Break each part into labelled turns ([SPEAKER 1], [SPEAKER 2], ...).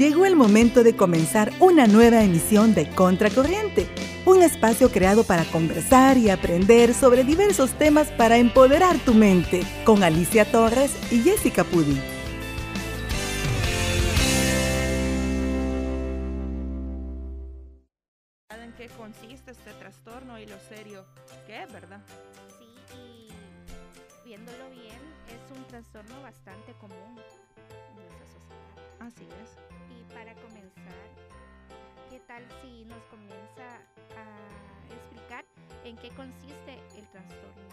[SPEAKER 1] Llegó el momento de comenzar una nueva emisión de Contracorriente, un espacio creado para conversar y aprender sobre diversos temas para empoderar tu mente, con Alicia Torres y Jessica Pudi.
[SPEAKER 2] ¿En qué consiste este trastorno y lo serio que es, verdad?
[SPEAKER 3] Sí, y viéndolo bien, es un trastorno bastante común en nuestra sociedad.
[SPEAKER 2] Así es.
[SPEAKER 3] Para comenzar, ¿qué tal si nos comienza a explicar en qué consiste el trastorno?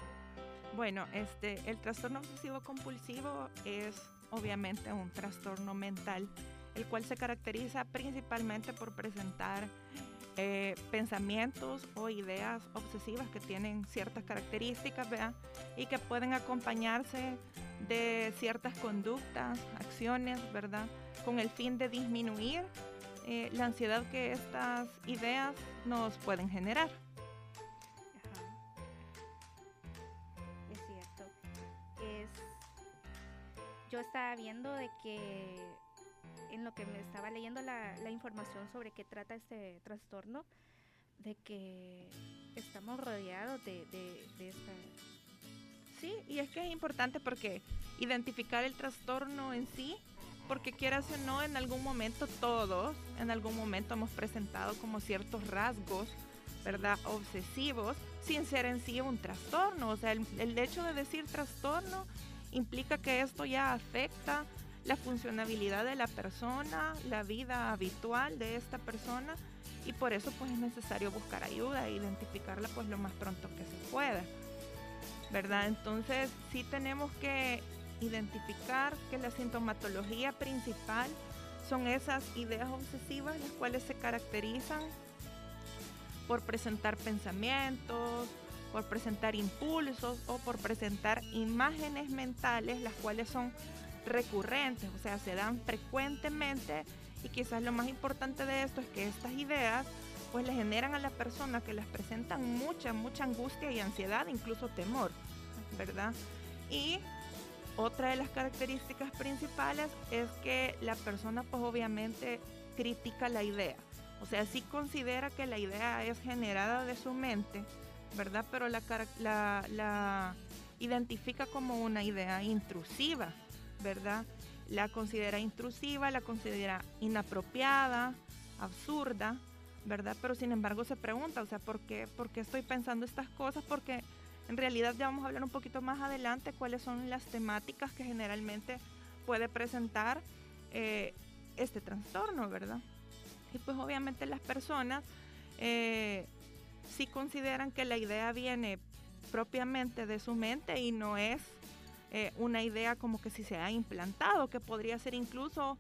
[SPEAKER 2] Bueno, este, el trastorno obsesivo compulsivo es obviamente un trastorno mental, el cual se caracteriza principalmente por presentar eh, pensamientos o ideas obsesivas que tienen ciertas características, ¿verdad? Y que pueden acompañarse de ciertas conductas, acciones, ¿verdad? Con el fin de disminuir eh, la ansiedad que estas ideas nos pueden generar.
[SPEAKER 3] Ajá. Es cierto. Es... Yo estaba viendo de que en lo que me estaba leyendo la, la información sobre qué trata este trastorno, de que estamos rodeados de, de, de esta...
[SPEAKER 2] Sí, y es que es importante porque identificar el trastorno en sí, porque quieras o no, en algún momento todos, en algún momento hemos presentado como ciertos rasgos, ¿verdad? Obsesivos, sin ser en sí un trastorno. O sea, el, el hecho de decir trastorno implica que esto ya afecta la funcionabilidad de la persona, la vida habitual de esta persona y por eso pues es necesario buscar ayuda e identificarla pues lo más pronto que se pueda. ¿Verdad? Entonces sí tenemos que identificar que la sintomatología principal son esas ideas obsesivas las cuales se caracterizan por presentar pensamientos, por presentar impulsos o por presentar imágenes mentales las cuales son recurrentes, o sea, se dan frecuentemente y quizás lo más importante de esto es que estas ideas pues le generan a la persona que las presentan mucha, mucha angustia y ansiedad, incluso temor, ¿verdad? Y otra de las características principales es que la persona pues obviamente critica la idea, o sea, sí considera que la idea es generada de su mente, ¿verdad? Pero la, identifica como una idea intrusiva, ¿verdad? La considera intrusiva, la considera inapropiada, absurda, ¿verdad? Pero sin embargo se pregunta, o sea, ¿por qué, ¿por qué estoy pensando estas cosas? Porque en realidad ya vamos a hablar un poquito más adelante cuáles son las temáticas que generalmente puede presentar eh, este trastorno, ¿verdad? Y pues obviamente las personas eh, sí consideran que la idea viene propiamente de su mente y no es eh, una idea como que si se ha implantado, que podría ser incluso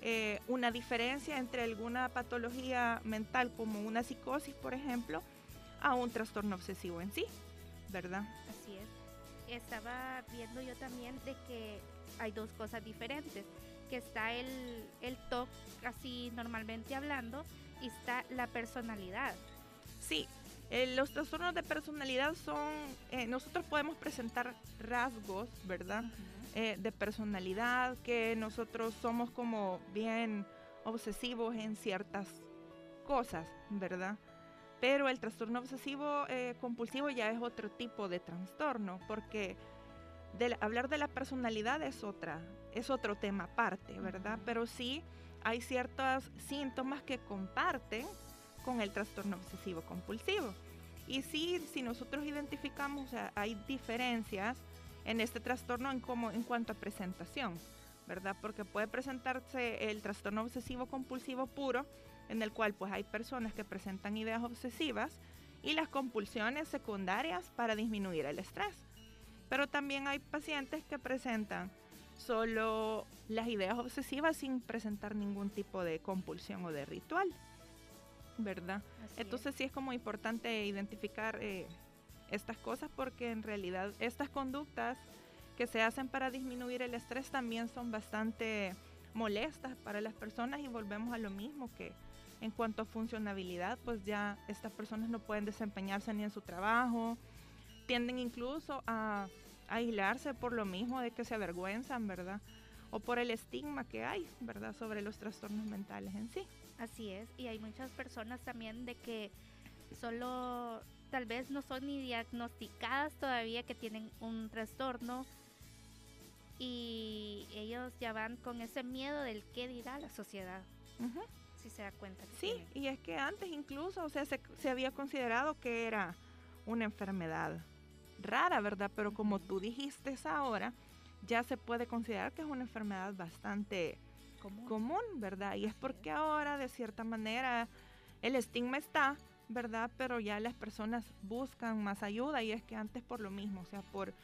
[SPEAKER 2] eh, una diferencia entre alguna patología mental como una psicosis, por ejemplo, a un trastorno obsesivo en sí, ¿verdad?
[SPEAKER 3] Así es. Estaba viendo yo también de que hay dos cosas diferentes, que está el, el TOC, así normalmente hablando, y está la personalidad.
[SPEAKER 2] Sí, eh, los trastornos de personalidad son, eh, nosotros podemos presentar rasgos, ¿verdad? Eh, de personalidad, que nosotros somos como bien obsesivos en ciertas cosas, ¿verdad? Pero el trastorno obsesivo eh, compulsivo ya es otro tipo de trastorno, porque de la- hablar de la personalidad es otra, es otro tema aparte, ¿verdad? Pero sí hay ciertos síntomas que comparten con el trastorno obsesivo compulsivo. Y sí, si nosotros identificamos, o sea, hay diferencias en este trastorno en, como, en cuanto a presentación, ¿verdad? Porque puede presentarse el trastorno obsesivo compulsivo puro, en el cual pues hay personas que presentan ideas obsesivas y las compulsiones secundarias para disminuir el estrés. Pero también hay pacientes que presentan solo las ideas obsesivas sin presentar ningún tipo de compulsión o de ritual, ¿verdad?
[SPEAKER 3] Así es.
[SPEAKER 2] Entonces sí es como importante identificar eh, estas cosas porque en realidad estas conductas que se hacen para disminuir el estrés también son bastante molestas para las personas y volvemos a lo mismo que en cuanto a funcionabilidad pues ya estas personas no pueden desempeñarse ni en su trabajo, tienden incluso a, a aislarse por lo mismo de que se avergüenzan, ¿verdad? o por el estigma que hay, ¿verdad?, sobre los trastornos mentales en sí.
[SPEAKER 3] Así es, y hay muchas personas también de que solo tal vez no son ni diagnosticadas todavía que tienen un trastorno y ellos ya van con ese miedo del qué dirá la sociedad. Si se da cuenta.
[SPEAKER 2] sí, y es que antes incluso, o sea, se, se, había considerado que era una enfermedad rara, ¿verdad? Pero como tú dijiste ahora, ya se puede considerar que es una enfermedad bastante común, ¿verdad? Y es porque ahora, de cierta manera, el estigma está, ¿verdad? Pero ya las personas buscan más ayuda y es que antes por lo mismo, o sea, por,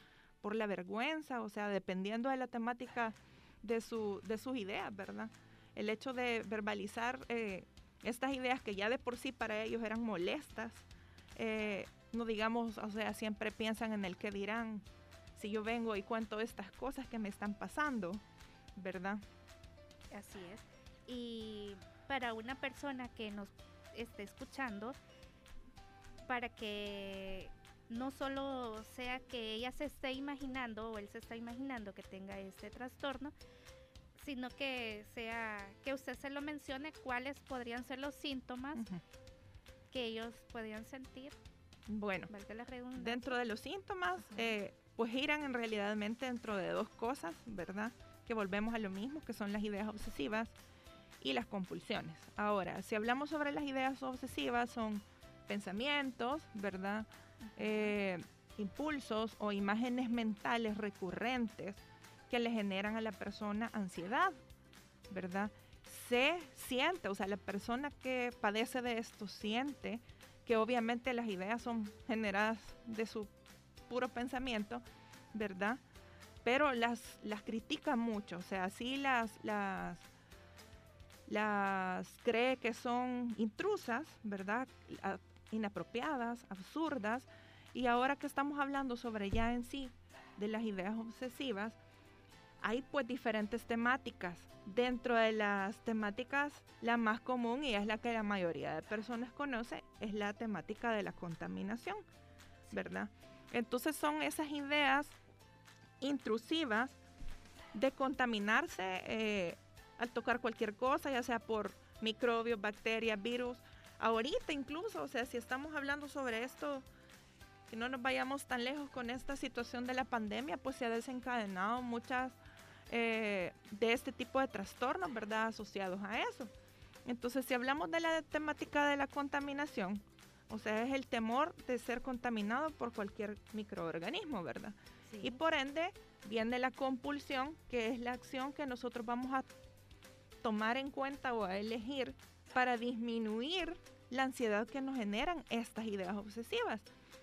[SPEAKER 2] por la vergüenza, o sea, dependiendo de la temática de, su, de sus ideas, ¿verdad? El hecho de verbalizar eh, estas ideas que ya de por sí para ellos eran molestas, eh, no digamos, o sea, siempre piensan en el que dirán, si yo vengo y cuento estas cosas que me están pasando, ¿verdad?
[SPEAKER 3] Así es. Y para una persona que nos esté escuchando, para que no solo sea que ella se esté imaginando o él se está imaginando que tenga este trastorno, sino que sea que usted se lo mencione cuáles podrían ser los síntomas que ellos podrían sentir.
[SPEAKER 2] Bueno, dentro de los síntomas, eh, pues giran en realidad dentro de dos cosas, ¿verdad? Que volvemos a lo mismo, que son las ideas obsesivas y las compulsiones. Ahora, si hablamos sobre las ideas obsesivas, son pensamientos, ¿verdad? Eh, impulsos o imágenes mentales recurrentes que le generan a la persona ansiedad, ¿verdad? Se siente, o sea, la persona que padece de esto siente que obviamente las ideas son generadas de su puro pensamiento, ¿verdad? Pero las, las critica mucho, o sea, sí las, las, las cree que son intrusas, ¿verdad? Inapropiadas, absurdas. Y ahora que estamos hablando sobre ya en sí de las ideas obsesivas, hay pues diferentes temáticas. Dentro de las temáticas, la más común y es la que la mayoría de personas conoce, es la temática de la contaminación, ¿verdad? Entonces son esas ideas intrusivas de contaminarse eh, al tocar cualquier cosa, ya sea por microbios, bacterias, virus. Ahorita incluso, o sea, si estamos hablando sobre esto, que no nos vayamos tan lejos con esta situación de la pandemia, pues se ha desencadenado muchas eh, de este tipo de trastornos, ¿verdad? Asociados a eso. Entonces, si hablamos de la temática de la contaminación, o sea, es el temor de ser contaminado por cualquier microorganismo, ¿verdad? Y por ende viene la compulsión, que es la acción que nosotros vamos a tomar en cuenta o a elegir para disminuir la ansiedad que nos generan estas ideas obsesivas.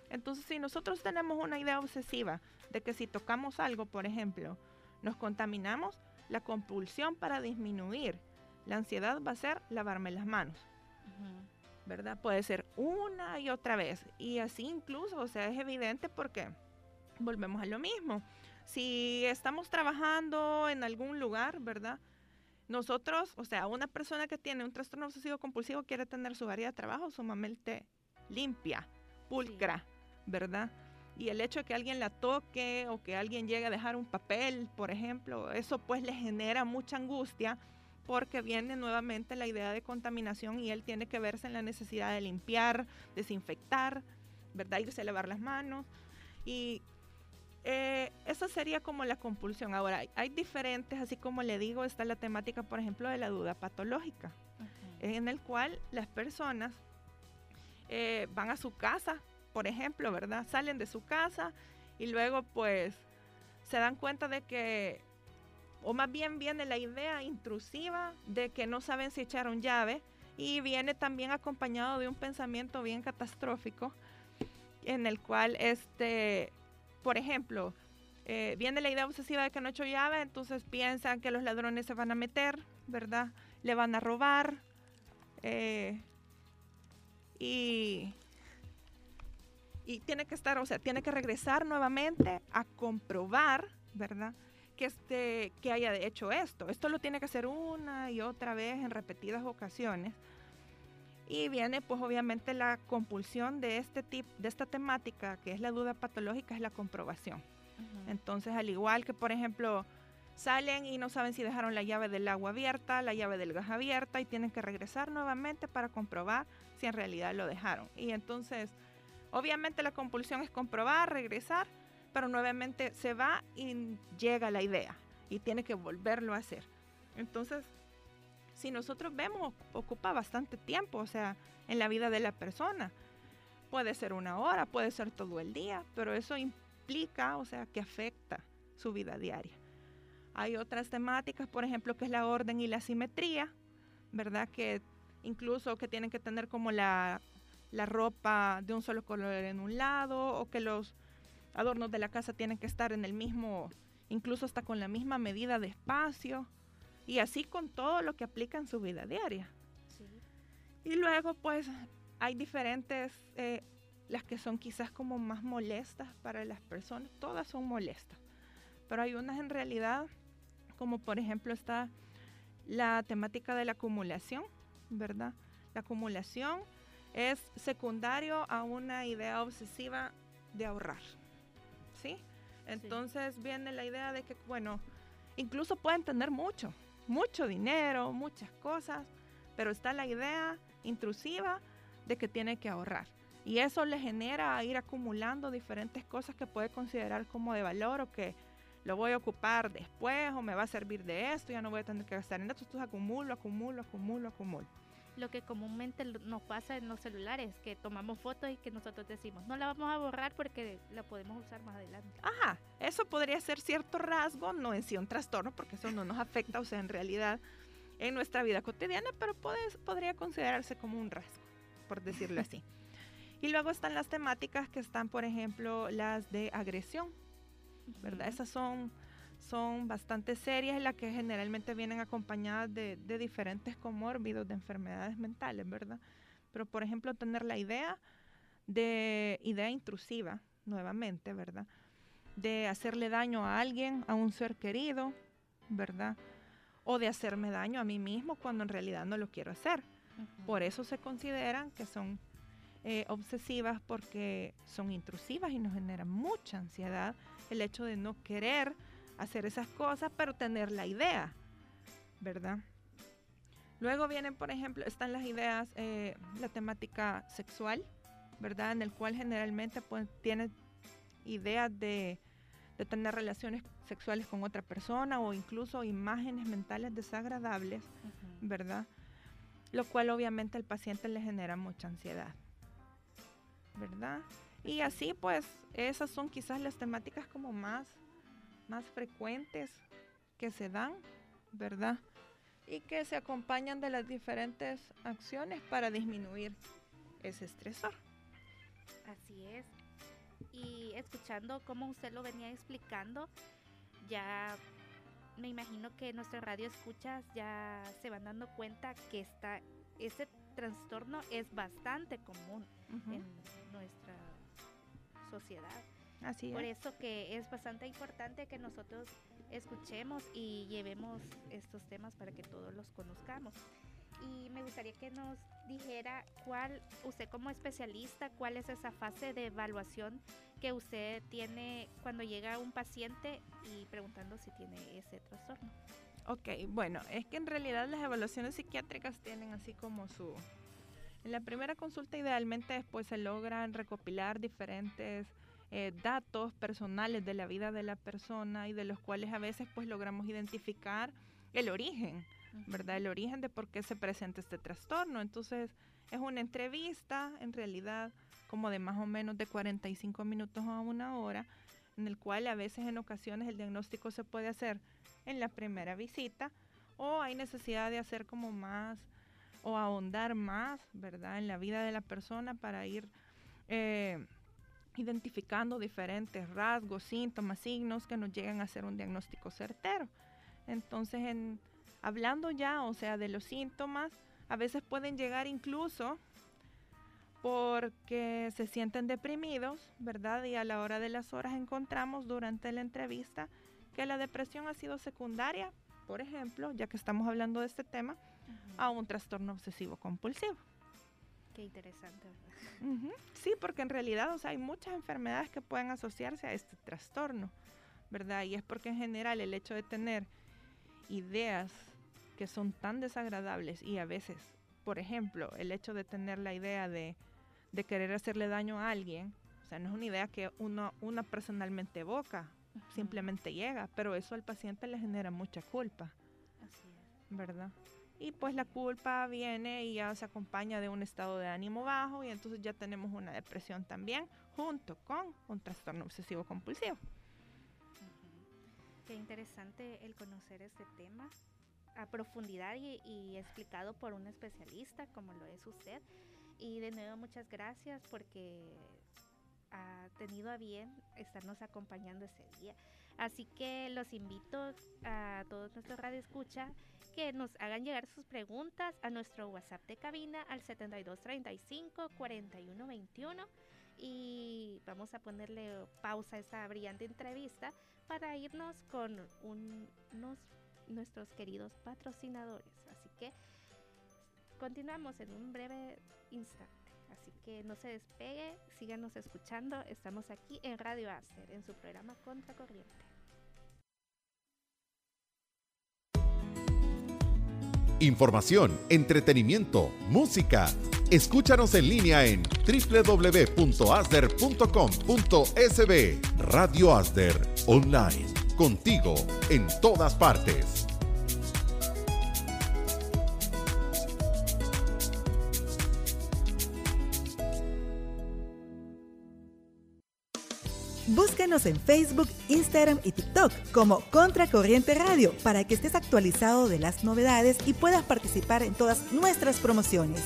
[SPEAKER 2] Entonces, si nosotros tenemos una idea obsesiva de que si tocamos algo, por ejemplo, nos contaminamos, la compulsión para disminuir la ansiedad va a ser lavarme las manos. ¿verdad? Puede ser una y otra vez. Y así incluso, o sea, es evidente porque volvemos a lo mismo. Si estamos trabajando en algún lugar, ¿verdad? Nosotros, o sea, una persona que tiene un trastorno obsesivo compulsivo quiere tener su área de trabajo sumamente limpia, pulcra, ¿verdad? Y el hecho de que alguien la toque o que alguien llegue a dejar un papel, por ejemplo, eso pues le genera mucha angustia porque viene nuevamente la idea de contaminación y él tiene que verse en la necesidad de limpiar, desinfectar, ¿verdad? Irse a lavar las manos. Y eh, eso sería como la compulsión. Ahora, hay diferentes, así como le digo, está la temática, por ejemplo, de la duda patológica, en el cual las personas eh, van a su casa, por ejemplo, ¿verdad? Salen de su casa y luego pues se dan cuenta de que o más bien viene la idea intrusiva de que no saben si echaron llave y viene también acompañado de un pensamiento bien catastrófico en el cual, este, por ejemplo, eh, viene la idea obsesiva de que no echó llave, entonces piensan que los ladrones se van a meter, ¿verdad? Le van a robar. Eh, y, y tiene que estar, o sea, tiene que regresar nuevamente a comprobar, ¿verdad? que, este, que haya hecho esto. Esto lo tiene que hacer una y otra vez en repetidas ocasiones. Y viene pues obviamente la compulsión de este tipo, de esta temática, que es la duda patológica, es la comprobación. Entonces, al igual que por ejemplo, salen y no saben si dejaron la llave del agua abierta, la llave del gas abierta y tienen que regresar nuevamente para comprobar si en realidad lo dejaron. Y entonces, obviamente la compulsión es comprobar, regresar, pero nuevamente se va y llega la idea y tiene que volverlo a hacer. Entonces, si nosotros vemos, ocupa bastante tiempo, o sea, en la vida de la persona. Puede ser una hora, puede ser todo el día, pero eso implica, o sea, que afecta su vida diaria. Hay otras temáticas, por ejemplo, que es la orden y la simetría, ¿verdad? Que incluso que tienen que tener como la, la ropa de un solo color en un lado o que los adornos de la casa tienen que estar en el mismo, incluso hasta con la misma medida de espacio y así con todo lo que aplica en su vida diaria. Y luego pues hay diferentes, eh, las que son quizás como más molestas para las personas, todas son molestas, pero hay unas en realidad como por ejemplo está la temática de la acumulación, ¿verdad? La acumulación es secundario a una idea obsesiva de ahorrar, ¿sí? Entonces viene la idea de que, bueno, incluso pueden tener mucho, mucho dinero, muchas cosas, pero está la idea intrusiva de que tiene que ahorrar. Y eso le genera ir acumulando diferentes cosas que puede considerar como de valor o que lo voy a ocupar después o me va a servir de esto, ya no voy a tener que gastar en esto, entonces acumulo, acumulo, acumulo, acumulo.
[SPEAKER 3] Lo que comúnmente nos pasa en los celulares, que tomamos fotos y que nosotros decimos, no la vamos a borrar porque la podemos usar más adelante.
[SPEAKER 2] Ajá, eso podría ser cierto rasgo, no en sí un trastorno, porque eso no nos afecta, o sea, en realidad en nuestra vida cotidiana, pero podría considerarse como un rasgo, por decirlo así. y luego están las temáticas que están, por ejemplo, las de agresión, ¿verdad? Esas son, son bastante serias y las que generalmente vienen acompañadas de, diferentes comórbidos, de enfermedades mentales, ¿verdad? Pero, por ejemplo, tener la idea de idea intrusiva, nuevamente, ¿verdad? De hacerle daño a alguien, a un ser querido, ¿verdad? O de hacerme daño a mí mismo cuando en realidad no lo quiero hacer. Por eso se consideran que son eh, obsesivas porque son intrusivas y nos generan mucha ansiedad el hecho de no querer hacer esas cosas, pero tener la idea, ¿verdad? Luego vienen, por ejemplo, están las ideas, eh, la temática sexual, ¿verdad? En el cual generalmente pues, tiene ideas de, tener relaciones sexuales con otra persona o incluso imágenes mentales desagradables, ¿verdad? Lo cual obviamente al paciente le genera mucha ansiedad, ¿verdad? Y así pues esas son quizás las temáticas como más, más frecuentes que se dan, ¿verdad? Y que se acompañan de las diferentes acciones para disminuir ese estresor.
[SPEAKER 3] Así es. Y escuchando cómo usted lo venía explicando, ya me imagino que nuestra radio escuchas ya se van dando cuenta que está, ese trastorno es bastante común en nuestra sociedad.
[SPEAKER 2] Así
[SPEAKER 3] Por eso que es bastante importante que nosotros escuchemos y llevemos estos temas para que todos los conozcamos. Y me gustaría que nos dijera cuál, usted como especialista, cuál es esa fase de evaluación que usted tiene cuando llega un paciente y preguntando si tiene ese trastorno.
[SPEAKER 2] Ok, bueno, es que en realidad las evaluaciones psiquiátricas tienen así como su, en la primera consulta idealmente después se logran recopilar diferentes eh, datos personales de la vida de la persona y de los cuales a veces pues logramos identificar el origen, ¿verdad? El origen de por qué se presenta este trastorno. Entonces es una entrevista en realidad como de más o menos de 45 minutos a una hora, en el cual a veces en ocasiones el diagnóstico se puede hacer en la primera visita o hay necesidad de hacer como más o ahondar más, ¿verdad?, en la vida de la persona para ir eh, identificando diferentes rasgos, síntomas, signos que nos llegan a hacer un diagnóstico certero. Entonces, en, hablando ya, o sea, de los síntomas, a veces pueden llegar incluso porque se sienten deprimidos, ¿verdad? Y a la hora de las horas encontramos durante la entrevista que la depresión ha sido secundaria, por ejemplo, ya que estamos hablando de este tema, a un trastorno obsesivo compulsivo.
[SPEAKER 3] Qué interesante, ¿verdad?
[SPEAKER 2] Sí, porque en realidad o sea, hay muchas enfermedades que pueden asociarse a este trastorno, ¿verdad? Y es porque en general el hecho de tener ideas que son tan desagradables y a veces, por ejemplo, el hecho de tener la idea de, querer hacerle daño a alguien, o sea, no es una idea que uno una personalmente evoca, simplemente llega, pero eso al paciente le genera mucha culpa. ¿Verdad? Y pues la culpa viene y ya se acompaña de un estado de ánimo bajo y entonces ya tenemos una depresión también junto con un trastorno obsesivo compulsivo.
[SPEAKER 3] Qué interesante el conocer este tema a profundidad y, explicado por un especialista como lo es usted. Y de nuevo muchas gracias porque ha tenido a bien estarnos acompañando ese día. Así que los invito a todos nuestros escucha que nos hagan llegar sus preguntas a nuestro WhatsApp de cabina al 7235 4121 y vamos a ponerle pausa a esta brillante entrevista para irnos con unos nuestros queridos patrocinadores. Así que continuamos en un breve instante. Así que no se despegue, síganos escuchando. Estamos aquí en Radio Aster, en su programa Contracorriente.
[SPEAKER 4] Información, entretenimiento, música. Escúchanos en línea en www.asder.com.sb. Radio Asder Online. Contigo en todas partes.
[SPEAKER 1] En Facebook, Instagram y TikTok como Contracorriente Radio para que estés actualizado de las novedades y puedas participar en todas nuestras promociones.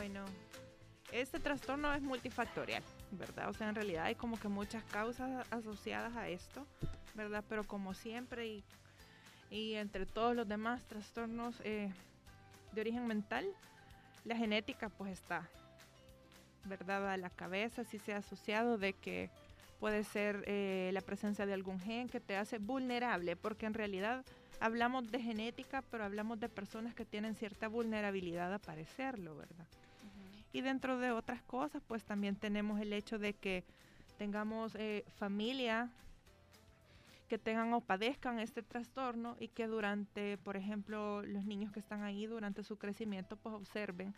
[SPEAKER 2] Bueno, este trastorno es multifactorial, ¿verdad? O sea, en realidad hay como que muchas causas asociadas a esto. ¿verdad? Pero como siempre y, entre todos los demás trastornos eh, de origen mental, la genética pues está, ¿verdad? A la cabeza si se ha asociado de que puede ser eh, la presencia de algún gen que te hace vulnerable, porque en realidad hablamos de genética, pero hablamos de personas que tienen cierta vulnerabilidad a padecerlo, ¿verdad? Y dentro de otras cosas, pues también tenemos el hecho de que tengamos eh, familia que tengan o padezcan este trastorno y que durante, por ejemplo, los niños que están ahí durante su crecimiento, pues observen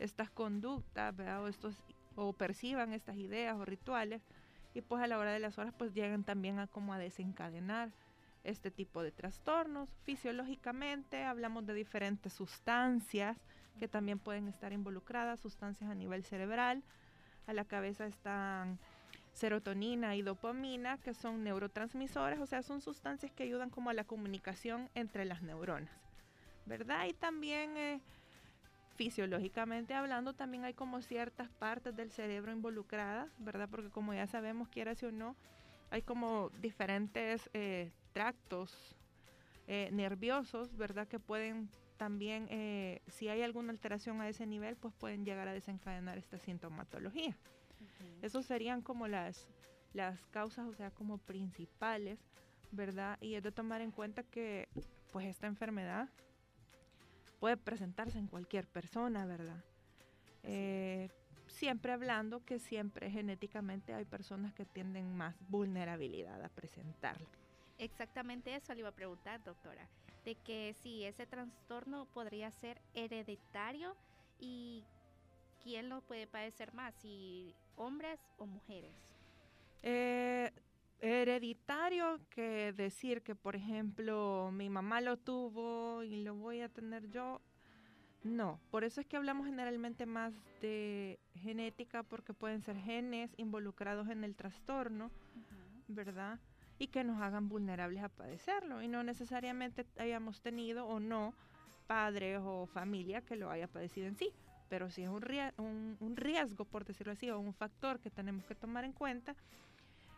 [SPEAKER 2] estas conductas, O, estos, o perciban estas ideas o rituales y pues a la hora de las horas pues llegan también a como a desencadenar este tipo de trastornos. Fisiológicamente hablamos de diferentes sustancias que también pueden estar involucradas, sustancias a nivel cerebral. A la cabeza están serotonina y dopamina, que son neurotransmisores, o sea, son sustancias que ayudan como a la comunicación entre las neuronas, ¿verdad? Y también eh, fisiológicamente hablando, también hay como ciertas partes del cerebro involucradas, ¿verdad? Porque como ya sabemos, quieras o no, hay como diferentes eh, tractos eh, nerviosos, ¿verdad? Que pueden también, si hay alguna alteración a ese nivel, pues pueden llegar a desencadenar esta sintomatología. Esos serían como las, las causas, o sea, como principales, ¿verdad? Y es de tomar en cuenta que pues esta enfermedad puede presentarse en cualquier persona, ¿verdad? Eh, siempre hablando que siempre genéticamente hay personas que tienen más vulnerabilidad a presentarla.
[SPEAKER 3] Exactamente eso le iba a preguntar, doctora, de que si ese trastorno podría ser hereditario y quién lo puede padecer más, si hombres o mujeres?
[SPEAKER 2] Eh, hereditario que decir que, por ejemplo, mi mamá lo tuvo y lo voy a tener yo. No, por eso es que hablamos generalmente más de genética porque pueden ser genes involucrados en el trastorno, ¿verdad? Y que nos hagan vulnerables a padecerlo. Y no necesariamente hayamos tenido o no padres o familia que lo haya padecido en sí, pero sí es un, riesgo, por decirlo así, o un factor que tenemos que tomar en cuenta.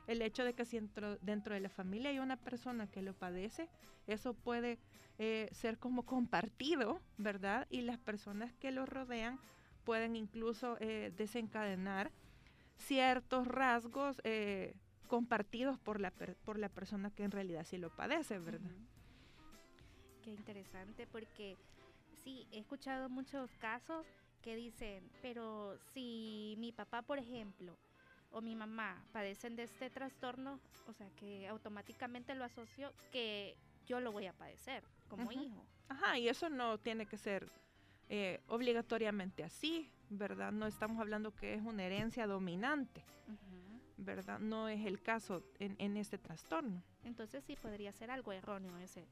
[SPEAKER 2] El hecho de que si dentro, dentro de la familia hay una persona que lo padece, eso puede eh, ser como compartido, ¿verdad? Y las personas que lo rodean pueden incluso eh, desencadenar ciertos rasgos eh, compartidos por la, por la persona que en realidad sí lo padece, ¿verdad?
[SPEAKER 3] Qué interesante, porque sí, he escuchado muchos casos que dicen, pero si mi papá, por ejemplo, o mi mamá padecen de este trastorno, o sea, que automáticamente lo asocio que yo lo voy a padecer como hijo.
[SPEAKER 2] Ajá, y eso no tiene que ser eh, obligatoriamente así, ¿verdad? No estamos hablando que es una herencia dominante, ¿verdad? No es el caso en, en, este trastorno.
[SPEAKER 3] Entonces sí podría ser algo erróneo ese.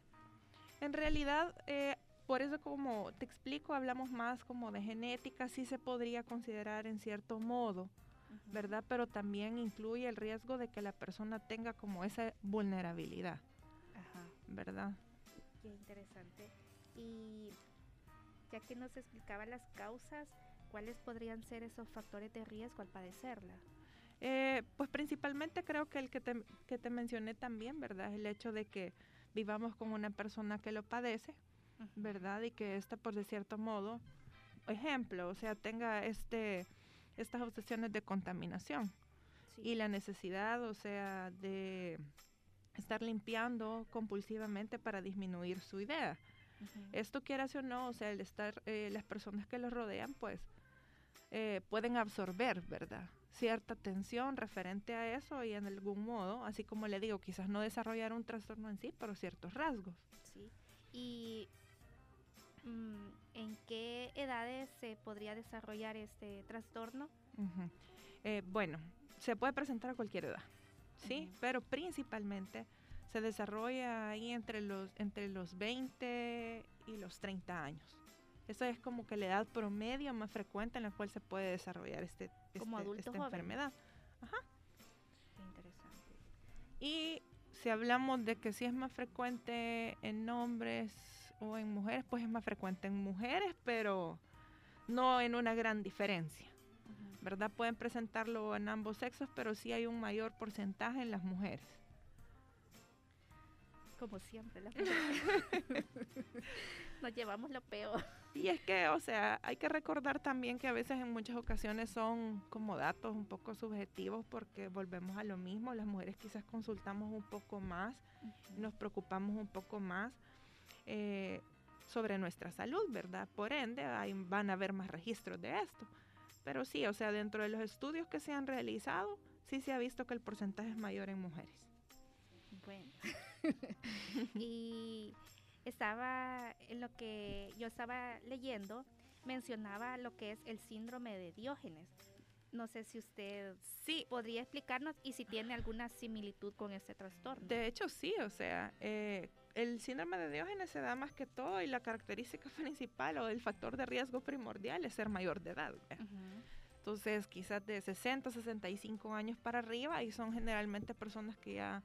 [SPEAKER 2] En realidad, eh, por eso como te explico, hablamos más como de genética, sí se podría considerar en cierto modo, ¿verdad? Pero también incluye el riesgo de que la persona tenga como esa vulnerabilidad, ¿verdad?
[SPEAKER 3] Qué interesante. Y ya que nos explicaba las causas, ¿cuáles podrían ser esos factores de riesgo al padecerla?
[SPEAKER 2] Eh, pues principalmente creo que el que te, que te mencioné también, ¿verdad? El hecho de que vivamos con una persona que lo padece, ¿verdad? Y que ésta, por de cierto modo, ejemplo, o sea, tenga este, estas obsesiones de contaminación y la necesidad, o sea, de estar limpiando compulsivamente para disminuir su idea. Esto quieras o no, o sea, el estar, eh, las personas que lo rodean, pues, eh, pueden absorber, ¿verdad? Cierta tensión referente a eso y en algún modo, así como le digo, quizás no desarrollar un trastorno en sí, pero ciertos rasgos.
[SPEAKER 3] Sí. Y mm, ¿en qué edades se podría desarrollar este trastorno?
[SPEAKER 2] Eh, bueno, se puede presentar a cualquier edad, ¿sí? Pero principalmente se desarrolla ahí entre los, entre los 20 y los 30 años. Esa es como que la edad promedio más frecuente en la cual se puede desarrollar este,
[SPEAKER 3] como
[SPEAKER 2] este, esta enfermedad.
[SPEAKER 3] Ajá. interesante.
[SPEAKER 2] Y si hablamos de que sí es más frecuente en hombres o en mujeres, pues es más frecuente en mujeres, pero no en una gran diferencia. ¿Verdad? Pueden presentarlo en ambos sexos, pero sí hay un mayor porcentaje en las mujeres
[SPEAKER 3] como siempre, la nos llevamos lo peor.
[SPEAKER 2] Y es que, o sea, hay que recordar también que a veces en muchas ocasiones son como datos un poco subjetivos porque volvemos a lo mismo, las mujeres quizás consultamos un poco más, nos preocupamos un poco más. Eh, sobre nuestra salud, ¿verdad? Por ende, van a haber más registros de esto. Pero sí, o sea, dentro de los estudios que se han realizado, sí se ha visto que el porcentaje es mayor en mujeres.
[SPEAKER 3] Bueno. y estaba en lo que yo estaba leyendo, mencionaba lo que es el síndrome de Diógenes. No sé si usted sí. podría explicarnos y si tiene alguna similitud con este trastorno.
[SPEAKER 2] De hecho, sí, o sea, eh, el síndrome de Diógenes se da más que todo y la característica principal o el factor de riesgo primordial es ser mayor de edad. Entonces, quizás de 60, 65 años para arriba y son generalmente personas que ya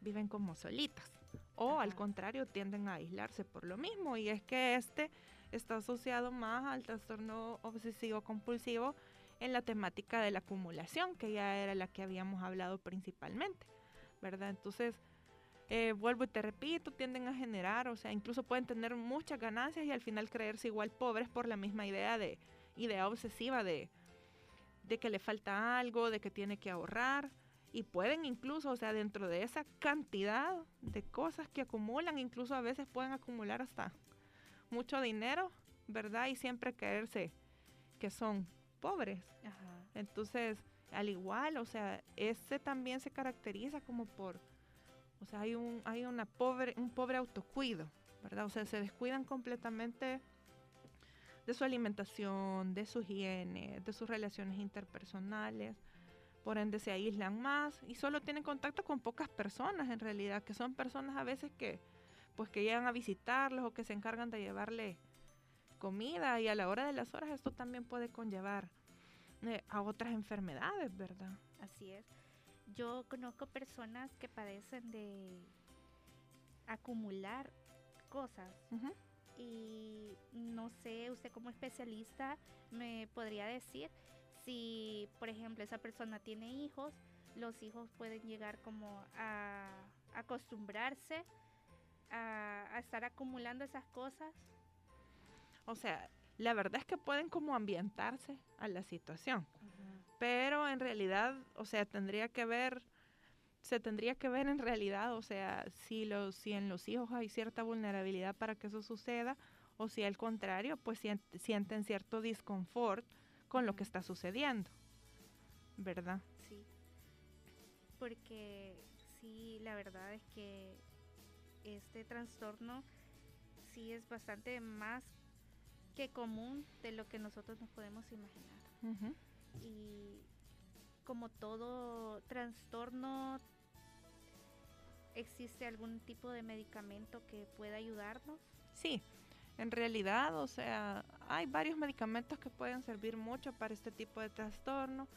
[SPEAKER 2] viven como solitas o al contrario tienden a aislarse por lo mismo y es que este está asociado más al trastorno obsesivo compulsivo en la temática de la acumulación que ya era la que habíamos hablado principalmente, ¿verdad? Entonces, eh, vuelvo y te repito, tienden a generar, o sea, incluso pueden tener muchas ganancias y al final creerse igual pobres por la misma idea de idea obsesiva de, de que le falta algo, de que tiene que ahorrar, y pueden incluso, o sea, dentro de esa cantidad de cosas que acumulan, incluso a veces pueden acumular hasta mucho dinero, ¿verdad? Y siempre creerse que son pobres. Entonces, al igual, o sea, ese también se caracteriza como por, o sea, hay un, hay una pobre, un pobre autocuido, ¿verdad? O sea, se descuidan completamente de su alimentación, de su higiene, de sus relaciones interpersonales por ende se aíslan más y solo tienen contacto con pocas personas en realidad, que son personas a veces que pues que llegan a visitarlos o que se encargan de llevarle comida y a la hora de las horas esto también puede conllevar eh, a otras enfermedades, ¿verdad?
[SPEAKER 3] Así es. yo conozco personas que padecen de acumular cosas y no sé, usted como especialista me podría decir si, por ejemplo, esa persona tiene hijos, los hijos pueden llegar como a acostumbrarse a, estar acumulando esas cosas.
[SPEAKER 2] O sea, la verdad es que pueden como ambientarse a la situación, pero en realidad, o sea, tendría que ver se tendría que ver en realidad, o sea, si, los, si en los hijos hay cierta vulnerabilidad para que eso suceda, o si al contrario, pues sienten cierto disconfort con lo que está sucediendo, ¿verdad?
[SPEAKER 3] Sí, porque sí, la verdad es que este trastorno sí es bastante más que común de lo que nosotros nos podemos imaginar. Y como todo trastorno ¿Existe algún tipo de medicamento que pueda ayudarnos?
[SPEAKER 2] Sí, en realidad, o sea, hay varios medicamentos que pueden servir mucho para este tipo de trastorno.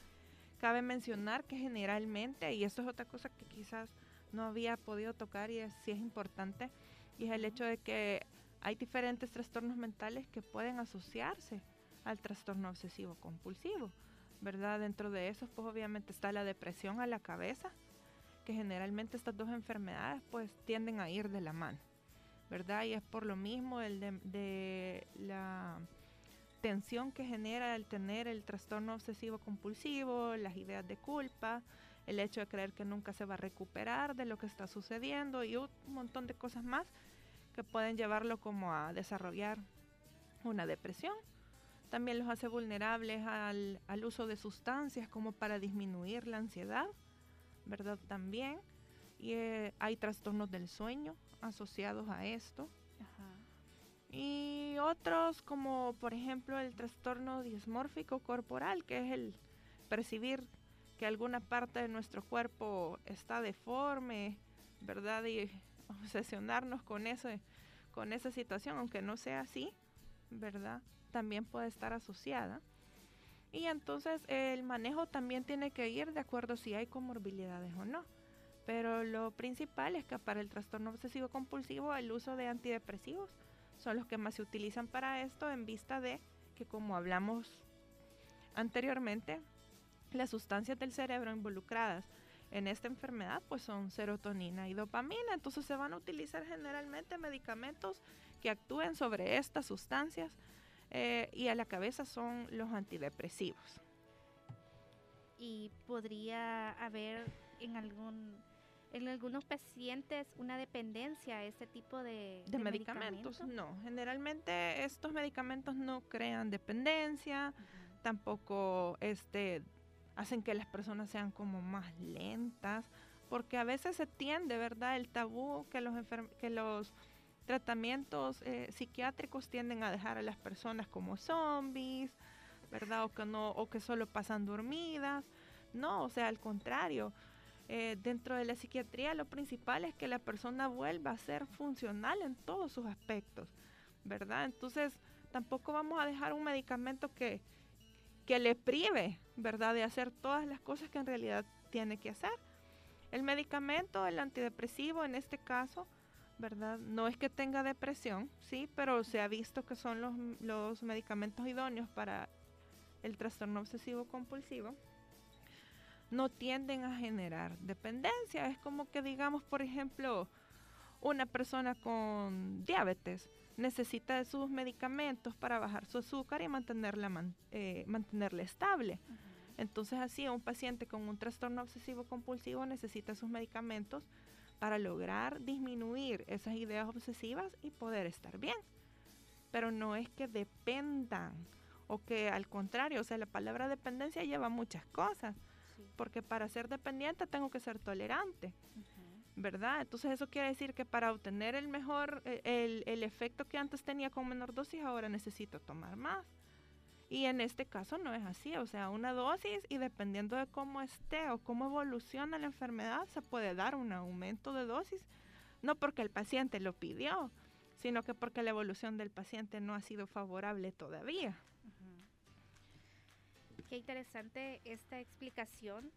[SPEAKER 2] Cabe mencionar que generalmente, y esto es otra cosa que quizás no había podido tocar y sí es importante, y es el hecho de que hay diferentes trastornos mentales que pueden asociarse al trastorno obsesivo compulsivo, ¿verdad? Dentro de esos, pues obviamente está la depresión a la cabeza, que generalmente estas dos enfermedades pues tienden a ir de la mano, ¿verdad? Y es por lo mismo el de, la tensión que genera el tener el trastorno obsesivo compulsivo, las ideas de culpa, el hecho de creer que nunca se va a recuperar de lo que está sucediendo y un montón de cosas más que pueden llevarlo como a desarrollar una depresión. También los hace vulnerables al, al uso de sustancias como para disminuir la ansiedad ¿verdad? También. Y eh, hay trastornos del sueño asociados a esto. Y otros como por ejemplo el trastorno dismórfico corporal, que es el percibir que alguna parte de nuestro cuerpo está deforme, ¿verdad? Y obsesionarnos con eso, con esa situación, aunque no sea así, ¿verdad? También puede estar asociada. Y entonces el manejo también tiene que ir de acuerdo si hay comorbilidades o no. Pero lo principal es que para el trastorno obsesivo compulsivo el uso de antidepresivos son los que más se utilizan para esto en vista de que como hablamos anteriormente, las sustancias del cerebro involucradas en esta enfermedad pues son serotonina y dopamina, entonces se van a utilizar generalmente medicamentos que actúen sobre estas sustancias eh, y a la cabeza son los antidepresivos.
[SPEAKER 3] ¿Y podría haber en algún en algunos pacientes una dependencia a este tipo de,
[SPEAKER 2] de, medicamentos? No, generalmente estos medicamentos no crean dependencia, tampoco este, hacen que las personas sean como más lentas, porque a veces se tiende, ¿verdad? El tabú que los, que los tratamientos eh, psiquiátricos tienden a dejar a las personas como zombies, ¿verdad? O que, no, o que solo pasan dormidas. No, o sea, al contrario. Eh, dentro de la psiquiatría lo principal es que la persona vuelva a ser funcional en todos sus aspectos, ¿verdad? Entonces, tampoco vamos a dejar un medicamento que, que le prive, ¿verdad?, de hacer todas las cosas que en realidad tiene que hacer. El medicamento, el antidepresivo en este caso, ¿verdad? No es que tenga depresión, sí, pero se ha visto que son los, los medicamentos idóneos para el trastorno obsesivo compulsivo. No tienden a generar dependencia. Es como que digamos, por ejemplo, una persona con diabetes necesita de sus medicamentos para bajar su azúcar y mantenerla, eh, mantenerla estable. Entonces así un paciente con un trastorno obsesivo compulsivo necesita sus medicamentos para lograr disminuir esas ideas obsesivas y poder estar bien. Pero no es que dependan o que al contrario, o sea, la palabra dependencia lleva muchas cosas, porque para ser dependiente tengo que ser tolerante, ¿verdad? Entonces eso quiere decir que para obtener el mejor, e, el, el efecto que antes tenía con menor dosis, ahora necesito tomar más. Y en este caso no es así, o sea, una dosis y dependiendo de cómo esté o cómo evoluciona la enfermedad, se puede dar un aumento de dosis, no porque el paciente lo pidió, sino que porque la evolución del paciente no ha sido favorable todavía.
[SPEAKER 3] Qué interesante esta explicación.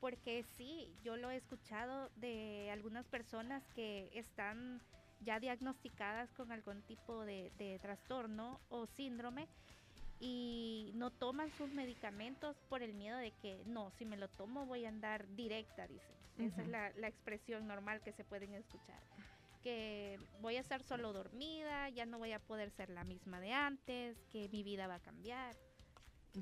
[SPEAKER 3] porque sí, yo lo he escuchado de algunas personas que están ya diagnosticadas con algún tipo de, trastorno o síndrome y no toman sus medicamentos por el miedo de que no, si me lo tomo voy a andar directa, dice. Esa es la, la, expresión normal que se pueden escuchar. Que voy a estar solo dormida, ya no voy a poder ser la misma de antes, que mi vida va a cambiar.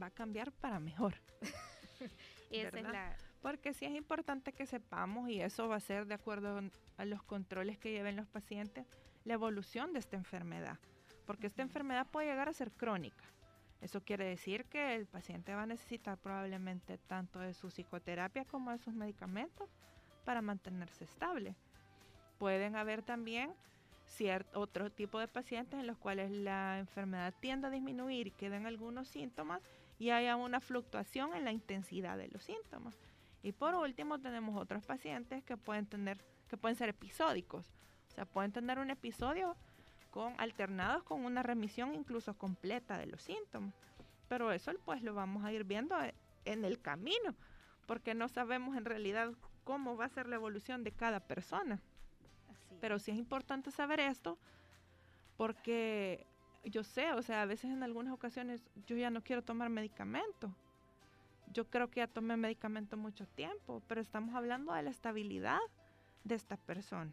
[SPEAKER 2] Va a cambiar para mejor.
[SPEAKER 3] Esa es la,
[SPEAKER 2] porque sí es importante que sepamos, y eso va a ser de acuerdo a los controles que lleven los pacientes, la evolución de esta enfermedad. Porque esta enfermedad puede llegar a ser crónica. Eso quiere decir que el paciente va a necesitar probablemente tanto de su psicoterapia como de sus medicamentos para mantenerse estable. Pueden haber también cierto, otro tipo de pacientes en los cuales la enfermedad tiende a disminuir y queden algunos síntomas y haya una fluctuación en la intensidad de los síntomas. Y por último tenemos otros pacientes que pueden tener, que pueden ser episódicos. O sea, pueden tener un episodio con alternados con una remisión incluso completa de los síntomas. Pero eso pues lo vamos a ir viendo en el camino, porque no sabemos en realidad cómo va a ser la evolución de cada persona. Pero sí es importante saber esto, porque yo sé, o sea, a veces en algunas ocasiones yo ya no quiero tomar medicamento yo creo que ya tomé medicamento mucho tiempo, pero estamos hablando de la estabilidad de esta persona.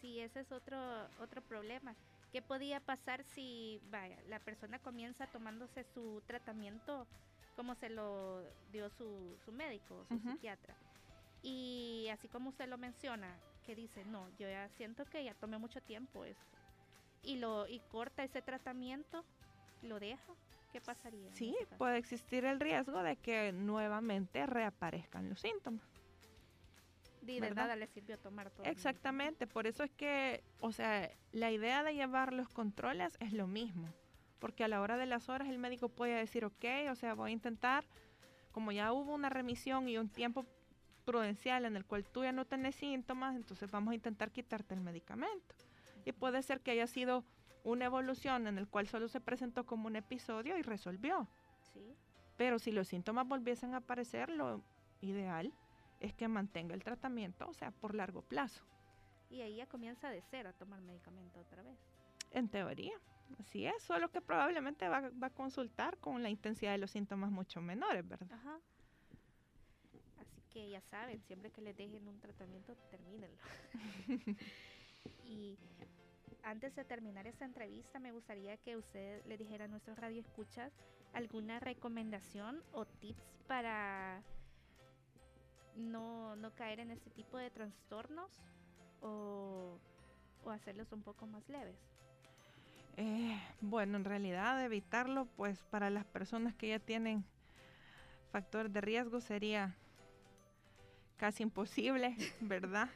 [SPEAKER 3] Sí, ese es otro, otro problema. ¿Qué podía pasar si vaya, la persona comienza tomándose su tratamiento como se lo dio su, su médico, su psiquiatra? Y así como usted lo menciona, que dice, no, yo ya siento que ya tomé mucho tiempo esto. Y, lo, y corta ese tratamiento, lo deja ¿qué pasaría?
[SPEAKER 2] Sí, puede existir el riesgo de que nuevamente reaparezcan los síntomas.
[SPEAKER 3] De verdad le sirvió tomar todo.
[SPEAKER 2] Exactamente, por eso es que, o sea, la idea de llevar los controles es lo mismo, porque a la hora de las horas el médico puede decir, ok, o sea, voy a intentar, como ya hubo una remisión y un tiempo prudencial en el cual tú ya no tenés síntomas, entonces vamos a intentar quitarte el medicamento. Y puede ser que haya sido una evolución en el cual solo se presentó como un episodio y resolvió. Pero si los síntomas volviesen a aparecer, lo ideal es que mantenga el tratamiento, o sea, por largo plazo.
[SPEAKER 3] Y ahí ya comienza de cero a tomar medicamento otra vez.
[SPEAKER 2] En teoría, así es, solo que probablemente va, va a consultar con la intensidad de los síntomas mucho menores, ¿verdad? Ajá.
[SPEAKER 3] Así que ya saben, siempre que les dejen un tratamiento, termínenlo. y antes de terminar esta entrevista, me gustaría que usted le dijera a nuestros radioescuchas alguna recomendación o tips para no, caer en este tipo de trastornos o, hacerlos un poco más leves.
[SPEAKER 2] Eh, bueno, en realidad evitarlo, pues para las personas que ya tienen factores de riesgo sería casi imposible, ¿verdad?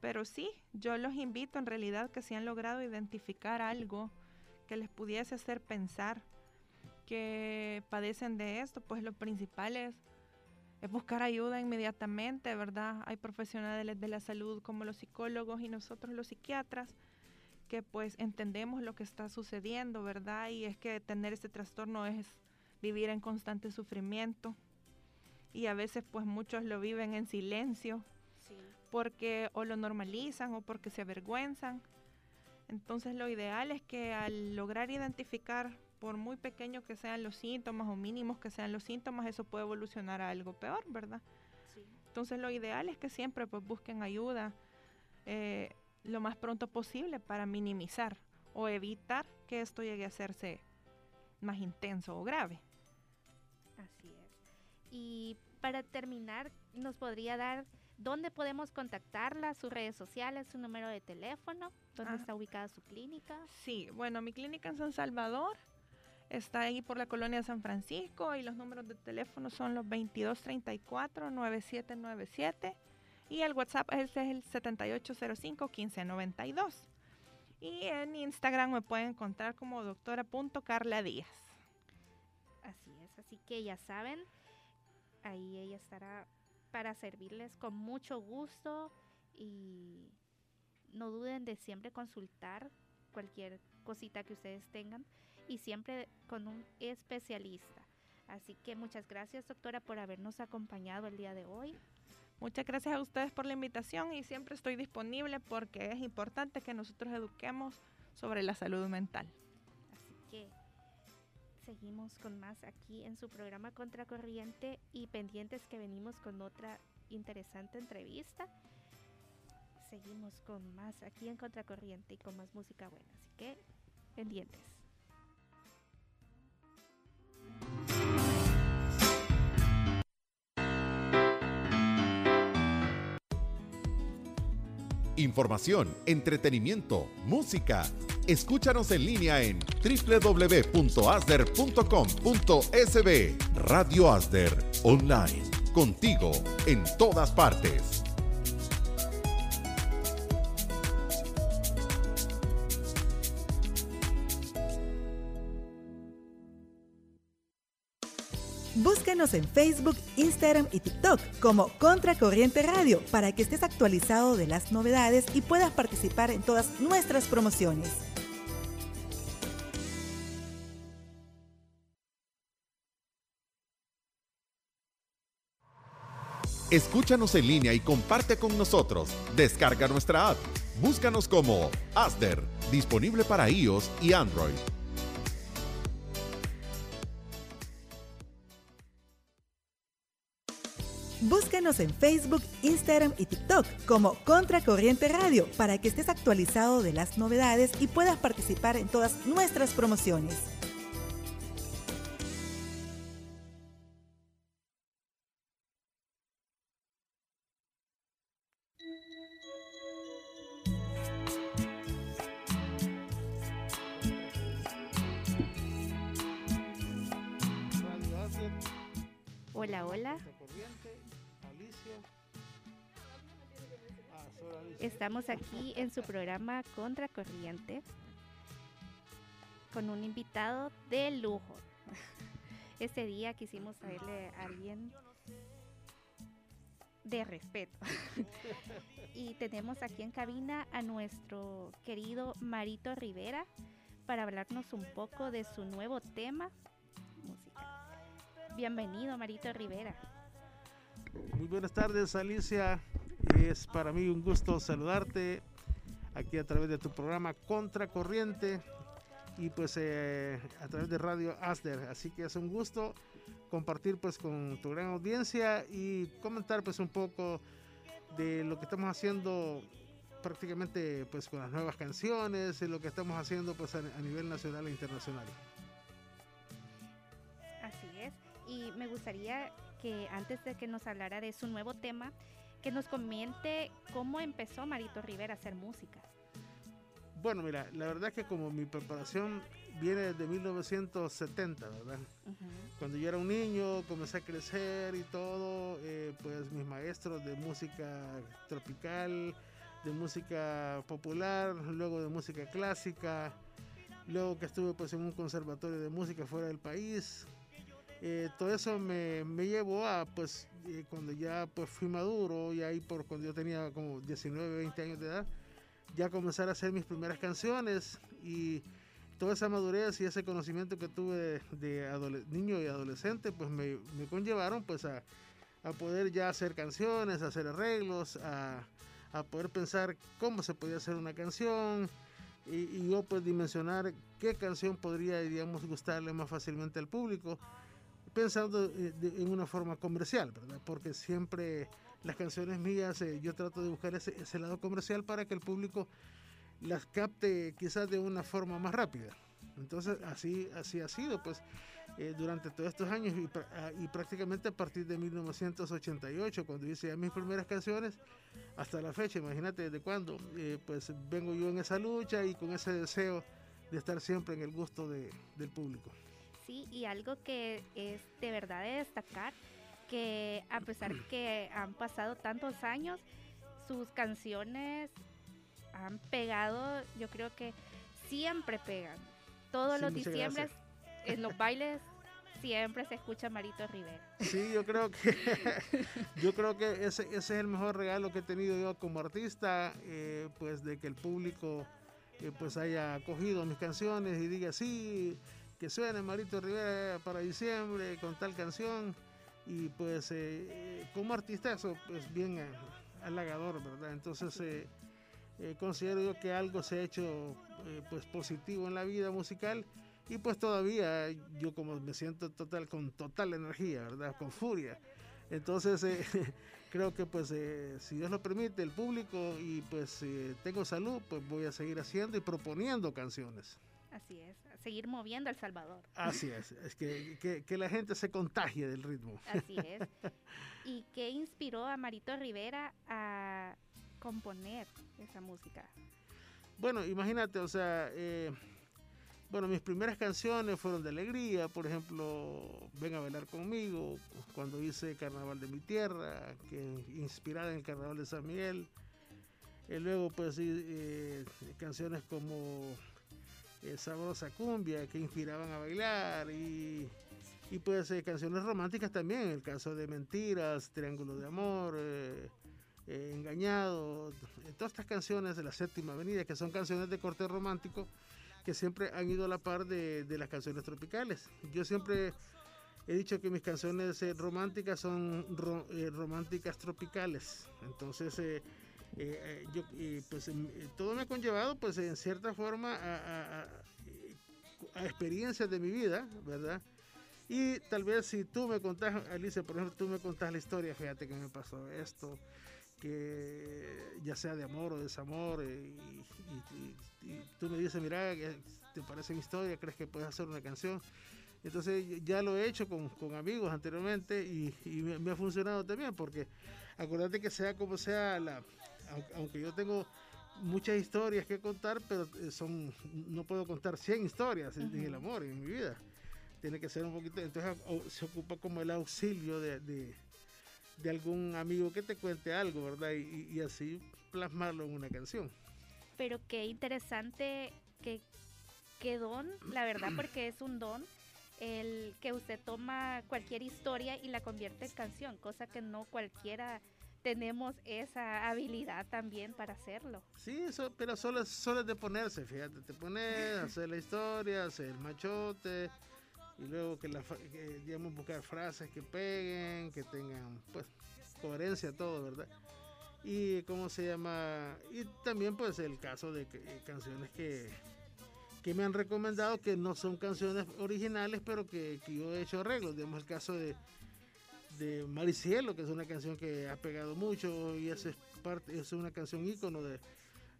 [SPEAKER 2] Pero sí, yo los invito en realidad que si han logrado identificar algo que les pudiese hacer pensar que padecen de esto, pues lo principal es, buscar ayuda inmediatamente, ¿verdad? Hay profesionales de la salud como los psicólogos y nosotros los psiquiatras que pues entendemos lo que está sucediendo, ¿verdad? Y es que tener este trastorno es vivir en constante sufrimiento y a veces pues muchos lo viven en silencio porque o lo normalizan o porque se avergüenzan. Entonces lo ideal es que al lograr identificar, por muy pequeño que sean los síntomas o mínimos que sean los síntomas, eso puede evolucionar a algo peor, ¿verdad? Entonces lo ideal es que siempre pues, busquen ayuda eh, lo más pronto posible para minimizar o evitar que esto llegue a hacerse más intenso o grave.
[SPEAKER 3] Así es. Y para terminar, ¿nos podría dar ¿Dónde podemos contactarla? ¿Sus redes sociales? ¿Su número de teléfono? ¿Dónde ah. está ubicada su clínica?
[SPEAKER 2] Sí, bueno, mi clínica en San Salvador está ahí por la colonia San Francisco y los números de teléfono son los 2234-9797 y el WhatsApp es el 7805-1592. Y en Instagram me pueden encontrar como doctora.carla Díaz.
[SPEAKER 3] Así es, así que ya saben, ahí ella estará para servirles con mucho gusto y no duden de siempre consultar cualquier cosita que ustedes tengan y siempre con un especialista. Así que muchas gracias doctora por habernos acompañado el día de hoy.
[SPEAKER 2] Muchas gracias a ustedes por la invitación y siempre estoy disponible porque es importante que nosotros eduquemos sobre la salud mental.
[SPEAKER 3] Seguimos con más aquí en su programa Contracorriente y pendientes que venimos con otra interesante entrevista. Seguimos con más aquí en Contracorriente y con más música buena. Así que pendientes.
[SPEAKER 4] Información, entretenimiento, música. Escúchanos en línea en www.asder.com.sb. Radio Asder, online, contigo en todas partes.
[SPEAKER 1] Búscanos en Facebook, Instagram y TikTok como Contracorriente Radio para que estés actualizado de las novedades y puedas participar en todas nuestras promociones.
[SPEAKER 4] Escúchanos en línea y comparte con nosotros. Descarga nuestra app. Búscanos como Asder, disponible para iOS y Android.
[SPEAKER 1] Búscanos en Facebook, Instagram y TikTok como Contracorriente Radio para que estés actualizado de las novedades y puedas participar en todas nuestras promociones.
[SPEAKER 3] Estamos aquí en su programa Contracorriente con un invitado de lujo. Este día quisimos traerle a alguien de respeto. y tenemos aquí en cabina a nuestro querido Marito Rivera para hablarnos un poco de su nuevo tema musical. Bienvenido, Marito Rivera.
[SPEAKER 5] Muy buenas tardes, Alicia. Es para mí un gusto saludarte aquí a través de tu programa Contracorriente y pues eh, a través de Radio Asder. Así que es un gusto compartir pues con tu gran audiencia y comentar pues un poco de lo que estamos haciendo prácticamente pues con las nuevas canciones y lo que estamos haciendo pues a, a nivel nacional e internacional.
[SPEAKER 3] Así es. Y me gustaría que antes de que nos hablara de su nuevo tema, que nos comente cómo empezó Marito Rivera a hacer música.
[SPEAKER 5] Bueno, mira, la verdad que como mi preparación viene desde 1970, ¿verdad? Cuando yo era un niño, comencé a crecer y todo, eh, pues mis maestros de música tropical, de música popular, luego de música clásica, luego que estuve pues en un conservatorio de música fuera del país, eh, todo eso me, me, llevó a, pues, eh, cuando ya pues, fui maduro, y ahí por cuando yo tenía como 19, 20 años de edad, ya comenzar a hacer mis primeras canciones y toda esa madurez y ese conocimiento que tuve de, de niño y adolescente, pues me, me conllevaron pues a, a, poder ya hacer canciones, a hacer arreglos, a, a, poder pensar cómo se podía hacer una canción y, y yo pues dimensionar qué canción podría, digamos, gustarle más fácilmente al público pensando en una forma comercial, ¿verdad? Porque siempre las canciones mías, eh, yo trato de buscar ese, lado comercial para que el público las capte quizás de una forma más rápida. Entonces, así, así ha sido, pues, eh, durante todos estos años y, y, prácticamente a partir de 1988, cuando hice ya mis primeras canciones, hasta la fecha, imagínate desde cuándo, eh, pues vengo yo en esa lucha y con ese deseo de estar siempre en el gusto de, del público
[SPEAKER 3] y algo que es de verdad de destacar, que a pesar que han pasado tantos años, sus canciones han pegado, yo creo que siempre pegan. Todos
[SPEAKER 5] Sí,
[SPEAKER 3] los diciembre en los bailes siempre se escucha Marito Rivera.
[SPEAKER 5] Sí, yo creo que yo creo que ese, ese es el mejor regalo que he tenido yo como artista, eh, pues de que el público eh, pues haya acogido mis canciones y diga sí, que suene Marito Rivera para diciembre con tal canción. y pues eh, como artista eso es bien eh, halagador, ¿verdad? Entonces eh, considero yo que algo se ha hecho pues positivo en la vida musical y pues todavía yo como me siento total con total energía, ¿verdad? Con furia. Entonces creo que pues si Dios lo permite, el público y pues tengo salud, pues voy a seguir haciendo y proponiendo canciones.
[SPEAKER 3] Así es, seguir moviendo El Salvador.
[SPEAKER 5] Así es, es que, que, la gente se contagie del ritmo.
[SPEAKER 3] Así es. ¿Y qué inspiró a Marito Rivera a componer esa música?
[SPEAKER 5] Bueno, imagínate, o sea, eh, bueno, mis primeras canciones fueron de alegría, por ejemplo, Ven a bailar conmigo, cuando hice Carnaval de mi tierra, que inspirada en el Carnaval de San Miguel. Y luego, pues, eh, canciones como eh, sabrosa cumbia que inspiraban a bailar y, y pues eh, canciones románticas también, el caso de Mentiras, Triángulo de Amor, eh, Engañado, todas estas canciones de la Séptima Avenida que son canciones de corte romántico que siempre han ido a la par de, de las canciones tropicales. Yo siempre he dicho que mis canciones románticas son románticas tropicales. Entonces, eh, eh, pues eh, todo me ha conllevado pues en cierta forma a, experiencias de mi vida, ¿verdad? Y tal vez si tú me contás, Alicia, por ejemplo, tú me contás la historia, fíjate que me pasó esto, que ya sea de amor o desamor, y, tú me dices, mira, ¿te parece mi historia? ¿Crees que puedes hacer una canción? Entonces ya lo he hecho con, amigos anteriormente y, me, me, ha funcionado también, porque acuérdate que sea como sea la, aunque yo tengo muchas historias que contar, pero eh, son no puedo contar 100 historias en el amor en mi vida. Tiene que ser un poquito, entonces se ocupa como el auxilio de, de, algún amigo que te cuente algo, ¿verdad? Y, así plasmarlo en una canción.
[SPEAKER 3] Pero qué interesante, que qué don, la verdad, porque es un don el que usted toma cualquier historia y la convierte en canción, cosa que no cualquiera tenemos esa habilidad también para hacerlo.
[SPEAKER 5] Sí, eso, pero solo, solo es de ponerse, fíjate, te pones hacer la historia, hacer el machote y luego que, la, digamos, buscar frases que peguen, que tengan pues coherencia todo, ¿verdad? Y cómo se llama, y también pues el caso de eh, canciones que, que me han recomendado que no son canciones originales, pero que, que yo he hecho arreglos, digamos el caso de de Maricielo, que es una canción que ha pegado mucho y es, parte, es una canción ícono de,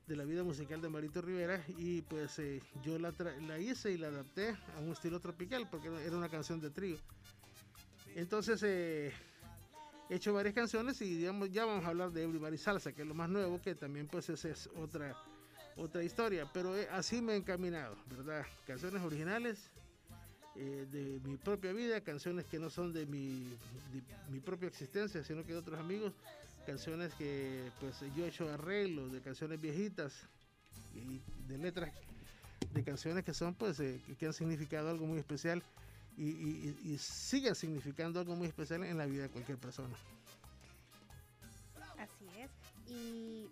[SPEAKER 5] de la vida musical de Marito Rivera y pues eh, yo la, la, hice y la adapté a un estilo tropical porque era una canción de trío. Entonces eh, he hecho varias canciones y digamos ya vamos a hablar de Everybody Salsa, que es lo más nuevo, que también pues esa es otra, otra historia, pero eh, así me he encaminado, ¿verdad? Canciones originales eh, de mi propia vida, canciones que no son de mi, mi propia existencia, sino que de otros amigos, canciones que pues yo he hecho arreglos de canciones viejitas y de letras de canciones que son pues eh, que, han significado algo muy especial y, y, y significando algo muy especial en la vida de cualquier persona.
[SPEAKER 3] Así es. Y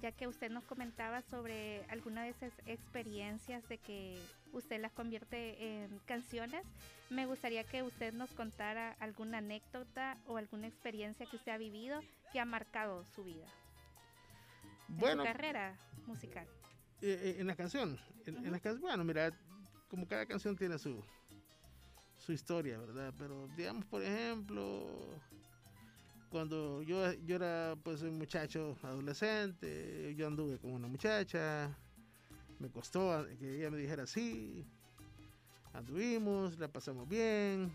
[SPEAKER 3] ya que usted nos comentaba sobre alguna de esas experiencias de que usted las convierte en canciones, me gustaría que usted nos contara alguna anécdota o alguna experiencia que usted ha vivido que ha marcado su vida.
[SPEAKER 5] Bueno,
[SPEAKER 3] su carrera musical.
[SPEAKER 5] Eh, eh, en la canción, en, la canción, bueno, mira, como cada canción tiene su su historia, ¿verdad? Pero digamos, por ejemplo, cuando yo, yo era pues un muchacho adolescente, yo anduve con una muchacha, me costó que ella me dijera sí, anduvimos, la pasamos bien,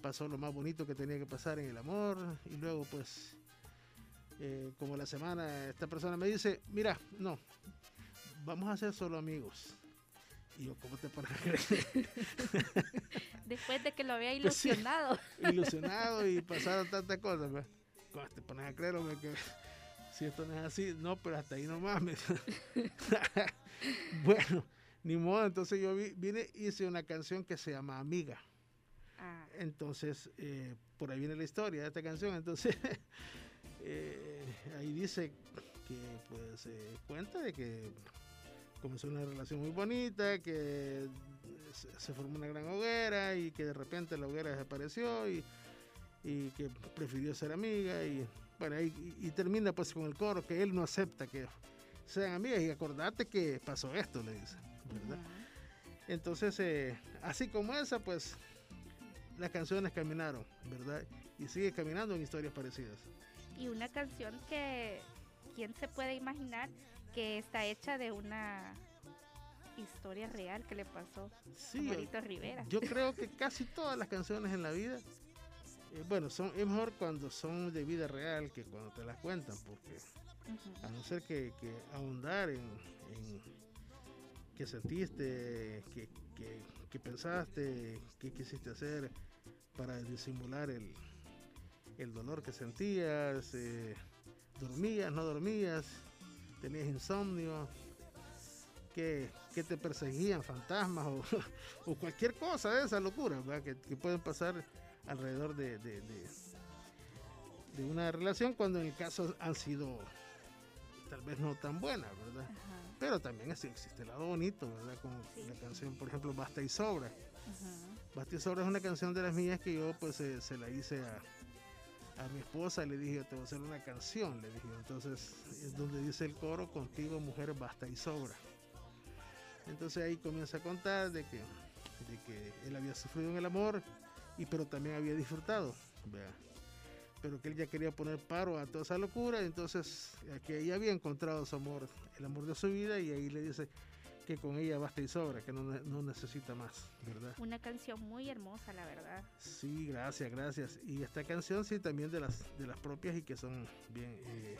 [SPEAKER 5] pasó lo más bonito que tenía que pasar en el amor y luego pues eh, como la semana esta persona me dice, mira, no, vamos a ser solo amigos. Y yo, ¿cómo te pones a creer?
[SPEAKER 3] Después de que lo había pues ilusionado.
[SPEAKER 5] ilusionado y pasaron tantas cosas. Pues. ¿Cómo te pones a creer, que si esto no es así? No, pero hasta ahí nomás. bueno, ni modo. Entonces yo vine y hice una canción que se llama Amiga. Ah. Entonces, eh, por ahí viene la historia de esta canción. Entonces, eh, ahí dice que pues se cuenta de que comenzó una relación muy bonita, que se formó una gran hoguera y que de repente la hoguera desapareció y, y que prefirió ser amiga y bueno, y, termina pues con el coro que él no acepta que sean amigas y acordate que pasó esto, le dice, ¿verdad? Entonces, eh, así como esa, pues las canciones caminaron, ¿verdad? Y sigue caminando en historias parecidas.
[SPEAKER 3] Y una canción que, ¿quién se puede imaginar que está hecha de una historia real que le pasó a Marito Rivera?
[SPEAKER 5] Yo creo que casi todas las canciones en la vida eh, bueno, son, es mejor cuando son de vida real que cuando te las cuentan, porque a no ser que, ahondar en, qué sentiste, qué, pensaste, qué quisiste hacer para disimular el, dolor que sentías, eh, dormías, no dormías, tenías insomnio, que, te perseguían fantasmas o, cualquier cosa de esa locura que, que pueden pasar alrededor de, de, una relación cuando en el caso han sido tal vez no tan buenas, ¿verdad? Pero también existe el lado bonito, ¿verdad? Como la canción, por ejemplo, Basta y Sobra. Basta y Sobra es una canción de las mías que yo pues eh, se la hice a, a mi esposa le dije, te voy a hacer una canción, le dije. Entonces es donde dice el coro, contigo mujer basta y sobra. Entonces ahí comienza a contar de que, de que él había sufrido en el amor, y pero también había disfrutado, pero que él ya quería poner paro a toda esa locura, entonces que ella había encontrado su amor, el amor de su vida y ahí le dice que con ella basta y sobra, que no, no, necesita más, ¿verdad?
[SPEAKER 3] Una canción muy hermosa, la verdad.
[SPEAKER 5] Sí, gracias, gracias. Y esta canción sí también de las, de las propias y que son bien eh,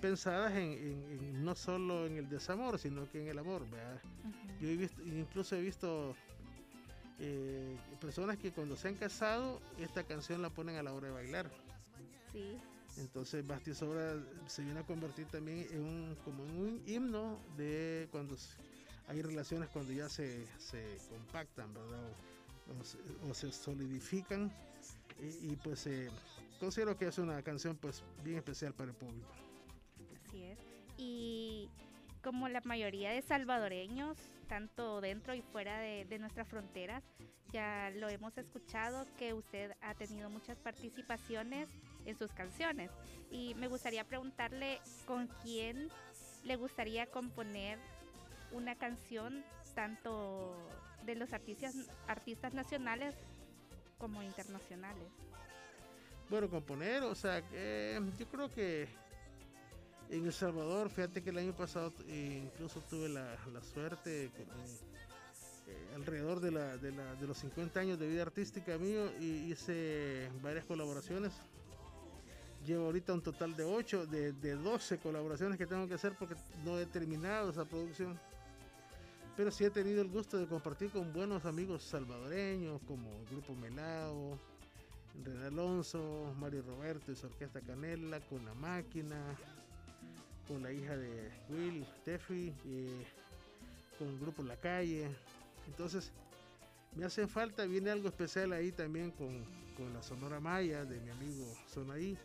[SPEAKER 5] pensadas en, no solo en el desamor, sino que en el amor, ¿verdad? Yo he visto, incluso he visto eh, personas que cuando se han casado, esta canción la ponen a la hora de bailar.
[SPEAKER 3] Sí.
[SPEAKER 5] Entonces Basti Sobra se viene a convertir también en un, como en un himno de cuando hay relaciones cuando ya se, compactan, ¿verdad? O, se solidifican. Y, pues eh, considero que es una canción pues bien especial para el público.
[SPEAKER 3] Así es. Y como la mayoría de salvadoreños, tanto dentro y fuera de, nuestras fronteras. Ya lo hemos escuchado que usted ha tenido muchas participaciones en sus canciones y me gustaría preguntarle con quién le gustaría componer una canción tanto de los artistas, artistas nacionales como internacionales.
[SPEAKER 5] Bueno, componer, o sea, yo creo que en El Salvador, fíjate que el año pasado eh, incluso tuve la, suerte, eh, eh, alrededor de, los 50 años de vida artística mío, y hice varias colaboraciones. Llevo ahorita un total de 8, de, de 12 colaboraciones que tengo que hacer porque no he terminado esa producción. Pero sí he tenido el gusto de compartir con buenos amigos salvadoreños como el Grupo Melao, René Alonso, Mario Roberto y su Orquesta Canela, con La Máquina, con la hija de Will, Steffi, con el grupo La Calle. Entonces, me hace falta, viene algo especial ahí también con, la Sonora Maya de mi amigo Sonaí.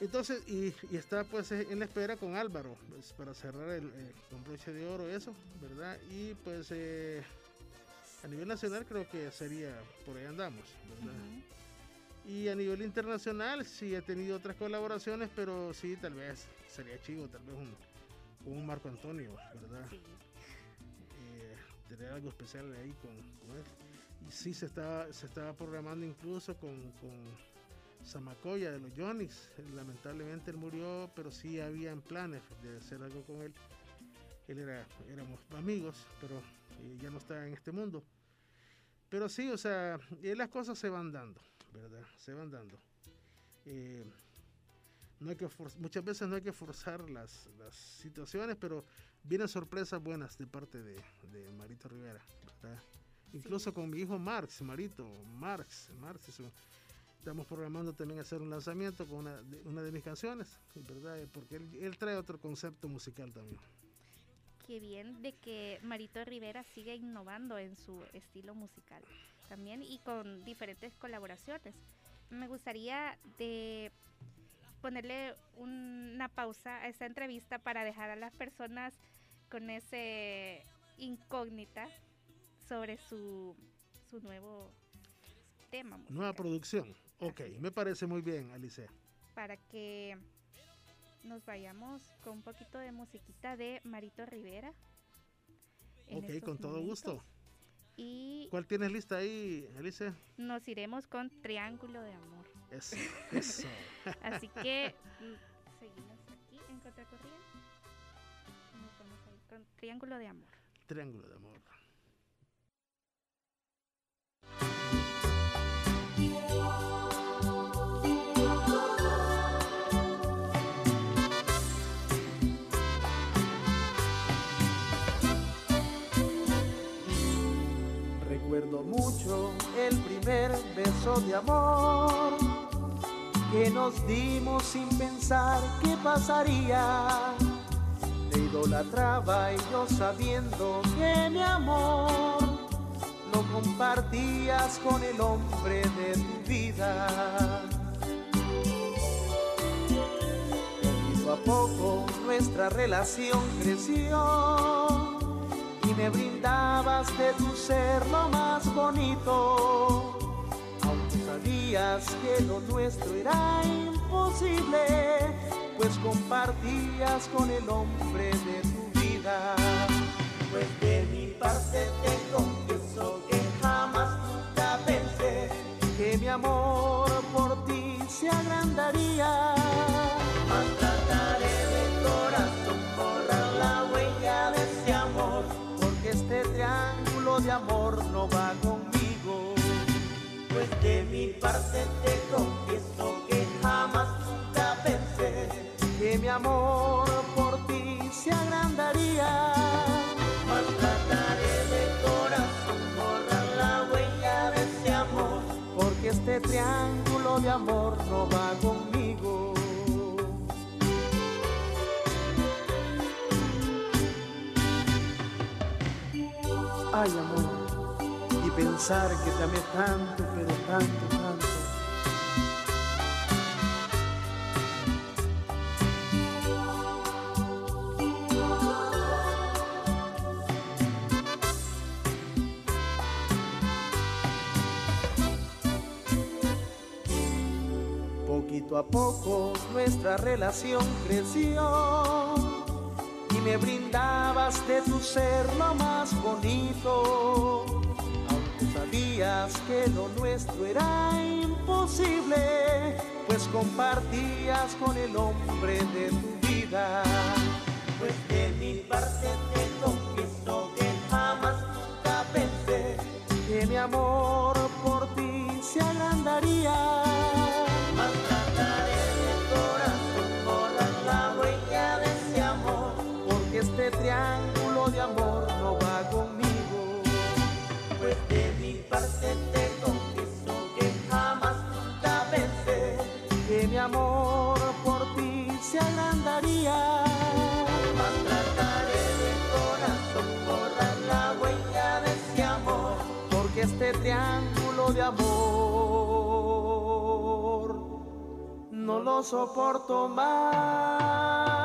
[SPEAKER 5] Entonces, y, está pues en la espera con Álvaro, pues, para cerrar el, con broche de oro, eso, ¿verdad? Y pues eh, a nivel nacional creo que sería, por ahí andamos, ¿verdad? Y a nivel internacional sí he tenido otras colaboraciones, pero sí, tal vez sería chivo, tal vez un, un Marco Antonio, ¿verdad? Eh, tener algo especial ahí con, él. Y sí, se estaba, se estaba programando incluso con, con Zamacoya de los Johnnys. Lamentablemente él murió, pero sí habían planes de hacer algo con él. Él era, éramos amigos, pero eh, ya no está en este mundo. Pero sí, o sea, las cosas se van dando. ¿Verdad? Se van dando. Eh, no hay que muchas veces no hay que forzar las, situaciones, pero vienen sorpresas buenas de parte de, Marito Rivera, Incluso con mi hijo Marx, Marito, Marx, Marx, estamos programando también hacer un lanzamiento con una de, una de mis canciones, ¿verdad? Porque él, él, trae otro concepto musical también.
[SPEAKER 3] Qué bien de que Marito Rivera siga innovando en su estilo musical también y con diferentes colaboraciones. Me gustaría de ponerle una pausa a esta entrevista para dejar a las personas con ese incógnita sobre su, su nuevo tema.
[SPEAKER 5] Nueva producción. Ok, me parece muy bien, Alice.
[SPEAKER 3] Para que nos vayamos con un poquito de musiquita de Marito Rivera.
[SPEAKER 5] Ok, con todo gusto.
[SPEAKER 3] Y
[SPEAKER 5] ¿Cuál tienes lista ahí, Alice?
[SPEAKER 3] nos iremos con Triángulo de Amor.
[SPEAKER 5] Eso, eso.
[SPEAKER 3] Así que mm, seguimos aquí en Contracorriente. Nos vamos a ir con Triángulo de Amor.
[SPEAKER 5] Triángulo de amor.
[SPEAKER 6] Recuerdo mucho el primer beso de amor que nos dimos sin pensar qué pasaría. Te idolatraba y yo sabiendo que mi amor lo compartías con el hombre de tu vida. Poquito a poco nuestra relación creció me brindabas de tu ser lo más bonito. Aunque sabías que lo nuestro era imposible, pues compartías con el hombre de tu vida. Pues de mi parte te amor por ti se agrandaría. Mas trataré de corazón borrar la huella de ese amor, porque este triángulo de amor no va conmigo. Ay, amor, y pensar que te amé tanto, pero tanto, Poquito a poco nuestra relación creció y me brindabas de tu ser lo más bonito. Aunque sabías que lo nuestro era imposible, pues compartías con el hombre de tu vida. Pues de mi parte te confieso que jamás nunca pensé que mi amor por ti se agrandaría. Este triángulo de amor no lo soporto más.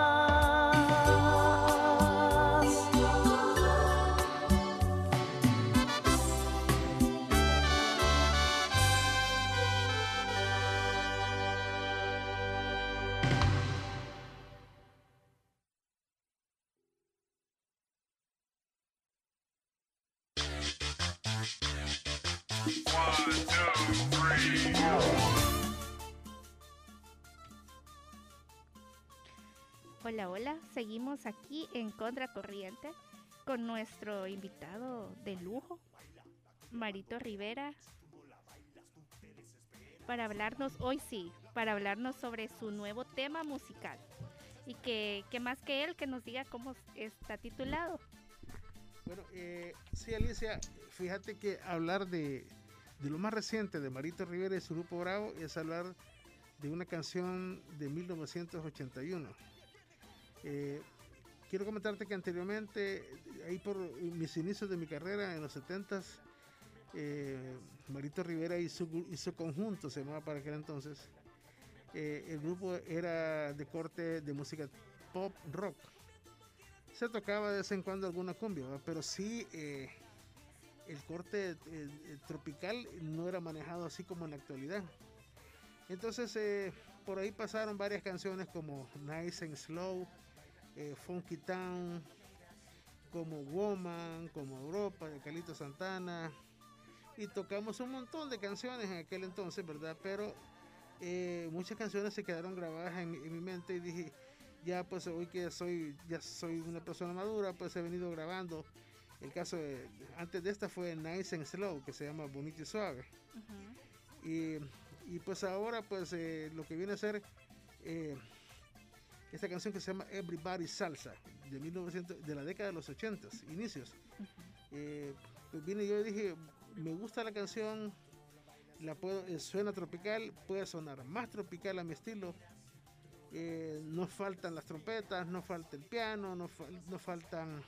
[SPEAKER 3] Hola. Seguimos aquí en Contracorriente con nuestro invitado de lujo, Marito Rivera, para hablarnos, hoy sí, para hablarnos sobre su nuevo tema musical. Y que, que más que él, que nos diga cómo está titulado.
[SPEAKER 5] Bueno, eh, sí, Alicia, fíjate que hablar de, de lo más reciente de Marito Rivera y su grupo Bravo es hablar de una canción de 1981. Eh, quiero comentarte que anteriormente, ahí por mis inicios de mi carrera en los 70s, eh, Marito Rivera hizo, hizo conjunto, se llamaba para aquel entonces. Eh, el grupo era de corte de música pop rock. Se tocaba de vez en cuando alguna cumbia, pero sí el corte tropical no era manejado así como en la actualidad. Entonces, por ahí pasaron varias canciones como Nice and Slow, Funky Town, como Woman, como Europa, de Calito Santana. Y tocamos un montón de canciones en aquel entonces, ¿verdad? Pero eh, muchas canciones se quedaron grabadas en, mi mente y dije, ya pues hoy que soy, ya soy una persona madura, pues he venido grabando. El caso de, antes de esta fue Nice and Slow, que se llama Bonito y Suave. y, y, pues ahora pues eh, lo que viene a ser eh, esta canción que se llama Everybody Salsa, de 1900, de la década de los 80, inicios. Eh, pues vine yo y dije, me gusta la canción, la puedo, eh, suena tropical, puede sonar más tropical a mi estilo. Eh, no faltan las trompetas, no falta el piano, no, no faltan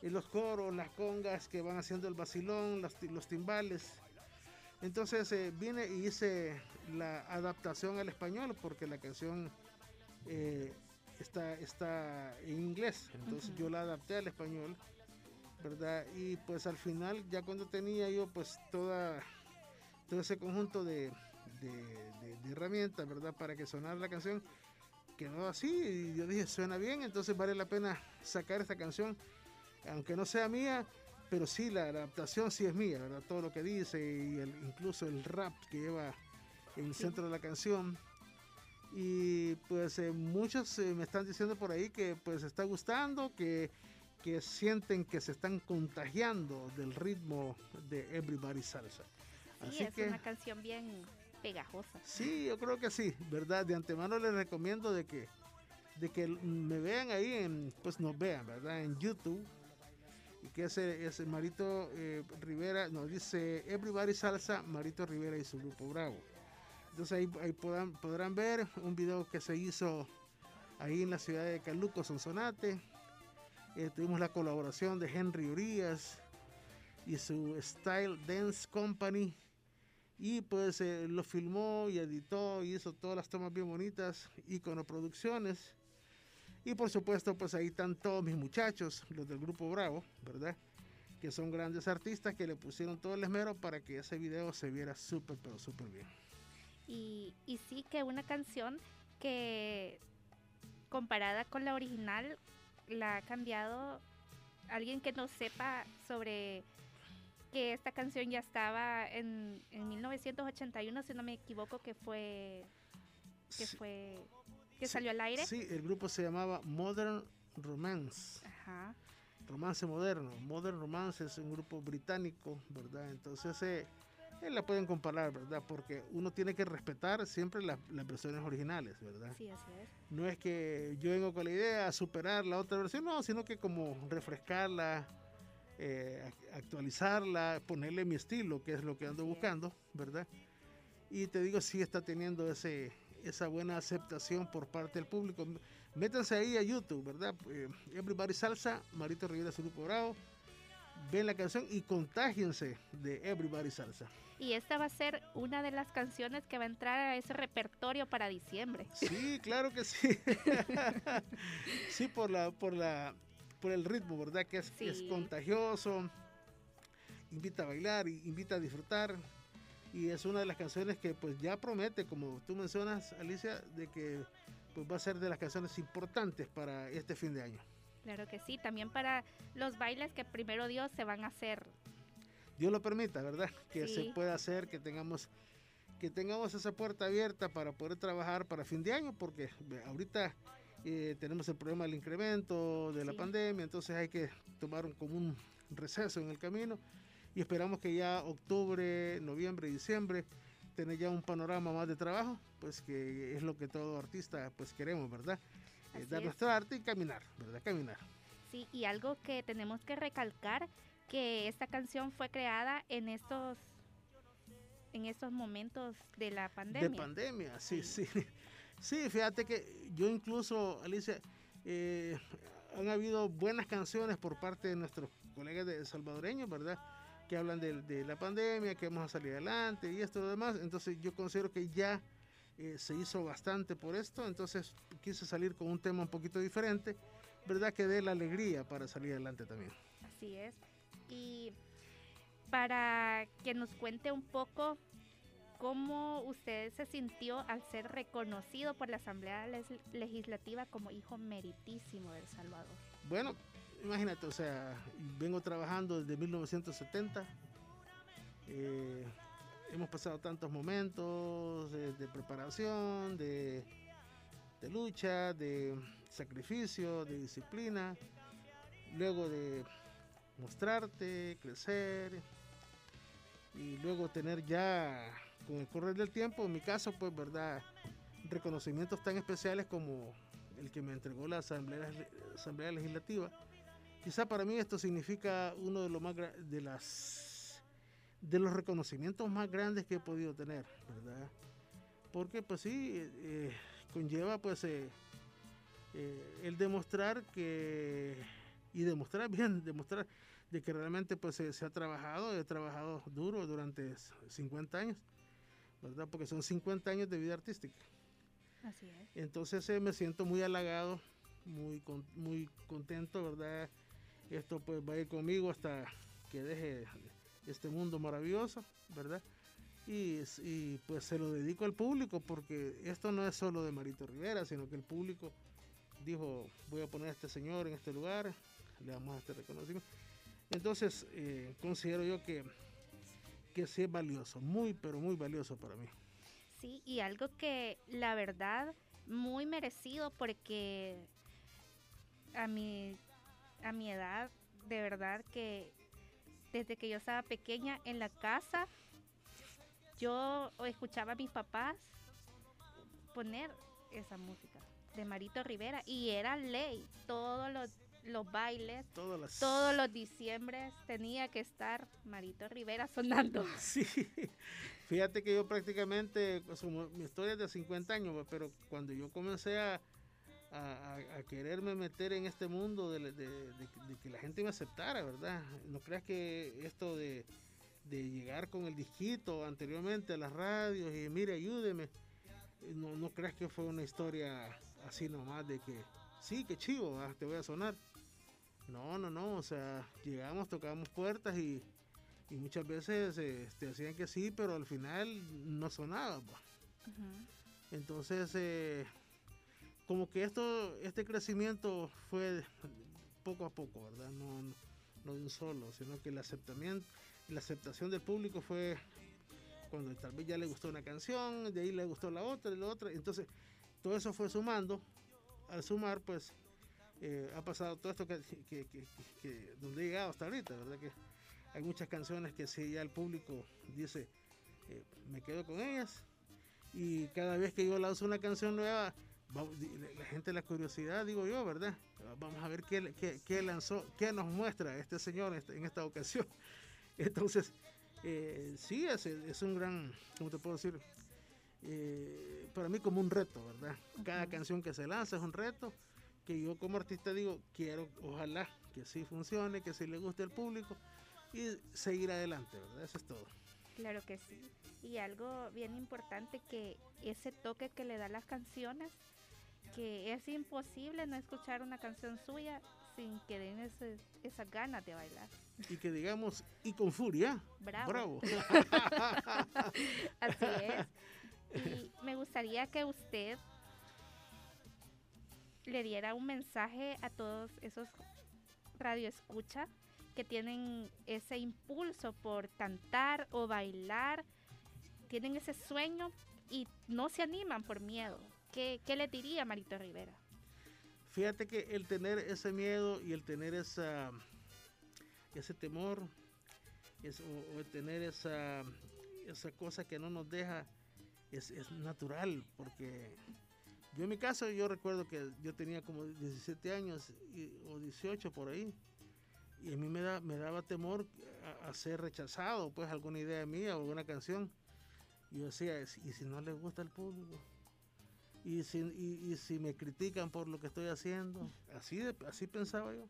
[SPEAKER 5] los coros, las congas que van haciendo el vacilón, los, los timbales. Entonces vine y hice la adaptación al español porque la canción eh, está, está en inglés, entonces yo la adapté al español, ¿verdad? Y pues al final, ya cuando tenía yo pues toda, todo ese conjunto de, de, herramientas, ¿verdad? Para que sonara la canción, quedó así y yo dije, suena bien, entonces vale la pena sacar esta canción, aunque no sea mía, pero sí la adaptación sí es mía, ¿verdad? Todo lo que dice y el, incluso el rap que lleva en el centro de la canción y pues eh, muchos eh, me están diciendo por ahí que pues está gustando, que, que sienten que se están contagiando del ritmo de Everybody Salsa.
[SPEAKER 3] Sí, es una canción bien pegajosa.
[SPEAKER 5] Sí, yo creo que sí, ¿verdad? De antemano les recomiendo de que, de que me vean ahí, en, pues nos vean, ¿verdad? En YouTube. Y que ese, ese Marito eh, Rivera nos dice Everybody Salsa, Marito Rivera y su grupo Bravo. Entonces ahí, podrán, ver un video que se hizo ahí en la ciudad de Caluco, Sonsonate. Eh, tuvimos la colaboración de Henry Urias y su Style Dance Company. Y pues eh, lo filmó y editó y hizo todas las tomas bien bonitas, Icono Producciones. Y por supuesto, pues ahí están todos mis muchachos, los del grupo Bravo, ¿verdad? Que son grandes artistas que le pusieron todo el esmero para que ese video se viera súper, pero súper bien.
[SPEAKER 3] Y, y sí que una canción que comparada con la original la ha cambiado. Alguien que no sepa sobre que esta canción ya estaba en, en 1981 si no me equivoco que fue que fue que salió al aire.
[SPEAKER 5] sí el grupo se llamaba Modern Romance. Ajá. romance moderno. Modern Romance es un grupo británico verdad entonces eh, eh, la pueden comparar, ¿verdad? Porque uno tiene que respetar siempre las versiones originales, ¿verdad?
[SPEAKER 3] Sí, así es.
[SPEAKER 5] No es que yo vengo con la idea de superar la otra versión, no, sino que como refrescarla, eh, actualizarla, ponerle mi estilo, que es lo que ando buscando, ¿verdad? Y te digo, sí está teniendo ese, esa buena aceptación por parte del público. Métanse ahí a YouTube, ¿verdad? Eh, Everybody Salsa, Marito Rivera, su grupo bravo ven la canción y contágiense de Everybody Salsa.
[SPEAKER 3] Y esta va a ser una de las canciones que va a entrar a ese repertorio para diciembre.
[SPEAKER 5] Sí, claro que sí. sí, por la, por la, por el ritmo, ¿verdad? Que es, es contagioso. Invita a bailar, invita a disfrutar. Y es una de las canciones que pues ya promete, como tú mencionas, Alicia, de que pues va a ser de las canciones importantes para este fin de año.
[SPEAKER 3] Claro que sí, también para los bailes que primero Dios se van a hacer.
[SPEAKER 5] Dios lo permita, ¿verdad? Que se pueda hacer, que tengamos que tengamos esa puerta abierta para poder trabajar para fin de año, porque ahorita eh, tenemos el problema del incremento de la pandemia, entonces hay que tomar un, como un receso en el camino y esperamos que ya octubre, noviembre, diciembre tener ya un panorama más de trabajo, pues que es lo que todo artista pues queremos, ¿verdad? Eh, dar nuestro arte y caminar, ¿verdad? Caminar.
[SPEAKER 3] Sí, y algo que tenemos que recalcar, que esta canción fue creada en estos en estos momentos de la pandemia.
[SPEAKER 5] De pandemia, sí, sí. Sí, fíjate que yo incluso, Alicia, eh, han habido buenas canciones por parte de nuestros colegas de salvadoreños, ¿verdad? Que hablan de, de la pandemia, que vamos a salir adelante y esto y lo demás. Entonces yo considero que ya eh, se hizo bastante por esto, entonces quise salir con un tema un poquito diferente, ¿verdad? Que dé la alegría para salir adelante también.
[SPEAKER 3] Así es. Y para que nos cuente un poco cómo usted se sintió al ser reconocido por la Asamblea Legislativa como hijo meritísimo de El Salvador.
[SPEAKER 5] Bueno, imagínate, o sea, vengo trabajando desde 1970. Eh, hemos pasado tantos momentos de, preparación, de, de, lucha, de sacrificio, de disciplina, luego de mostrarte, crecer y luego tener ya con el correr del tiempo, en mi caso, pues, ¿verdad? Reconocimientos tan especiales como el que me entregó la Asamblea, Asamblea Legislativa. Quizá para mí esto significa uno de los más de las de los reconocimientos más grandes que he podido tener, ¿verdad? Porque pues sí, eh, conlleva pues eh, eh, el demostrar que y demostrar bien, demostrar de que realmente pues se, ha trabajado, he trabajado duro durante 50 años, ¿verdad? Porque son 50 años de vida artística.
[SPEAKER 3] Así es.
[SPEAKER 5] Entonces me siento muy halagado, muy, muy contento, ¿verdad? Esto pues va a ir conmigo hasta que deje este mundo maravilloso, ¿verdad? Y, y, pues se lo dedico al público porque esto no es solo de Marito Rivera, sino que el público dijo, voy a poner a este señor en este lugar, le damos este reconocimiento. Entonces, eh, considero yo que, que sí es valioso, muy, pero muy valioso para mí.
[SPEAKER 3] Sí, y algo que la verdad, muy merecido porque a mi, a mi edad, de verdad que desde que yo estaba pequeña en la casa, yo escuchaba a mis papás poner esa música de Marito Rivera y era ley. Todos los, los bailes, todos los diciembres tenía que estar Marito Rivera sonando.
[SPEAKER 5] Sí, fíjate que yo prácticamente, pues, mi historia es de 50 años, pero cuando yo comencé a, a, quererme meter en este mundo de, que la gente me aceptara, ¿verdad? No creas que esto de, llegar con el disquito anteriormente a las radios y mire, ayúdeme, no, no creas que fue una historia así nomás de que, sí, que chivo, te voy a sonar. No, no, no, o sea, llegamos, tocábamos puertas y, muchas veces te este, decían que sí, pero al final no sonaba. Pues. Entonces, eh, como que esto, este crecimiento fue poco a poco, ¿verdad? No, no, de un solo, sino que el aceptamiento, la aceptación del público fue cuando tal vez ya le gustó una canción, de ahí le gustó la otra y la otra. Entonces, todo eso fue sumando. Al sumar, pues, eh, ha pasado todo esto que, donde he llegado hasta ahorita, ¿verdad? Que hay muchas canciones que si ya el público dice, eh, me quedo con ellas. Y cada vez que yo lanzo una canción nueva, la gente la curiosidad, digo yo, ¿verdad? Vamos a ver qué, lanzó, qué nos muestra este señor en esta ocasión. Entonces, eh, sí, es, es, un gran, ¿cómo te puedo decir? Eh, para mí como un reto, ¿verdad? Cada canción que se lanza es un reto que yo como artista digo, quiero, ojalá que sí funcione, que sí le guste al público y seguir adelante, ¿verdad? Eso es todo.
[SPEAKER 3] Claro que sí. Y algo bien importante que ese toque que le da las canciones que es imposible no escuchar una canción suya sin que den ese, esas ganas de bailar.
[SPEAKER 5] Y que digamos, y con furia.
[SPEAKER 3] Bravo.
[SPEAKER 5] Bravo.
[SPEAKER 3] Así es. Y me gustaría que usted le diera un mensaje a todos esos radioescucha que tienen ese impulso por cantar o bailar, tienen ese sueño y no se animan por miedo. ¿Qué, le diría Marito Rivera?
[SPEAKER 5] Fíjate que el tener ese miedo y el tener esa, ese temor o, el tener esa, esa cosa que no nos deja es, natural porque yo en mi caso yo recuerdo que yo tenía como 17 años o 18 por ahí. Y a mí me, da, me daba temor a, ser rechazado pues alguna idea mía o alguna canción. Y yo decía y si no le gusta al público y si, y, si me critican por lo que estoy haciendo, así, así pensaba yo.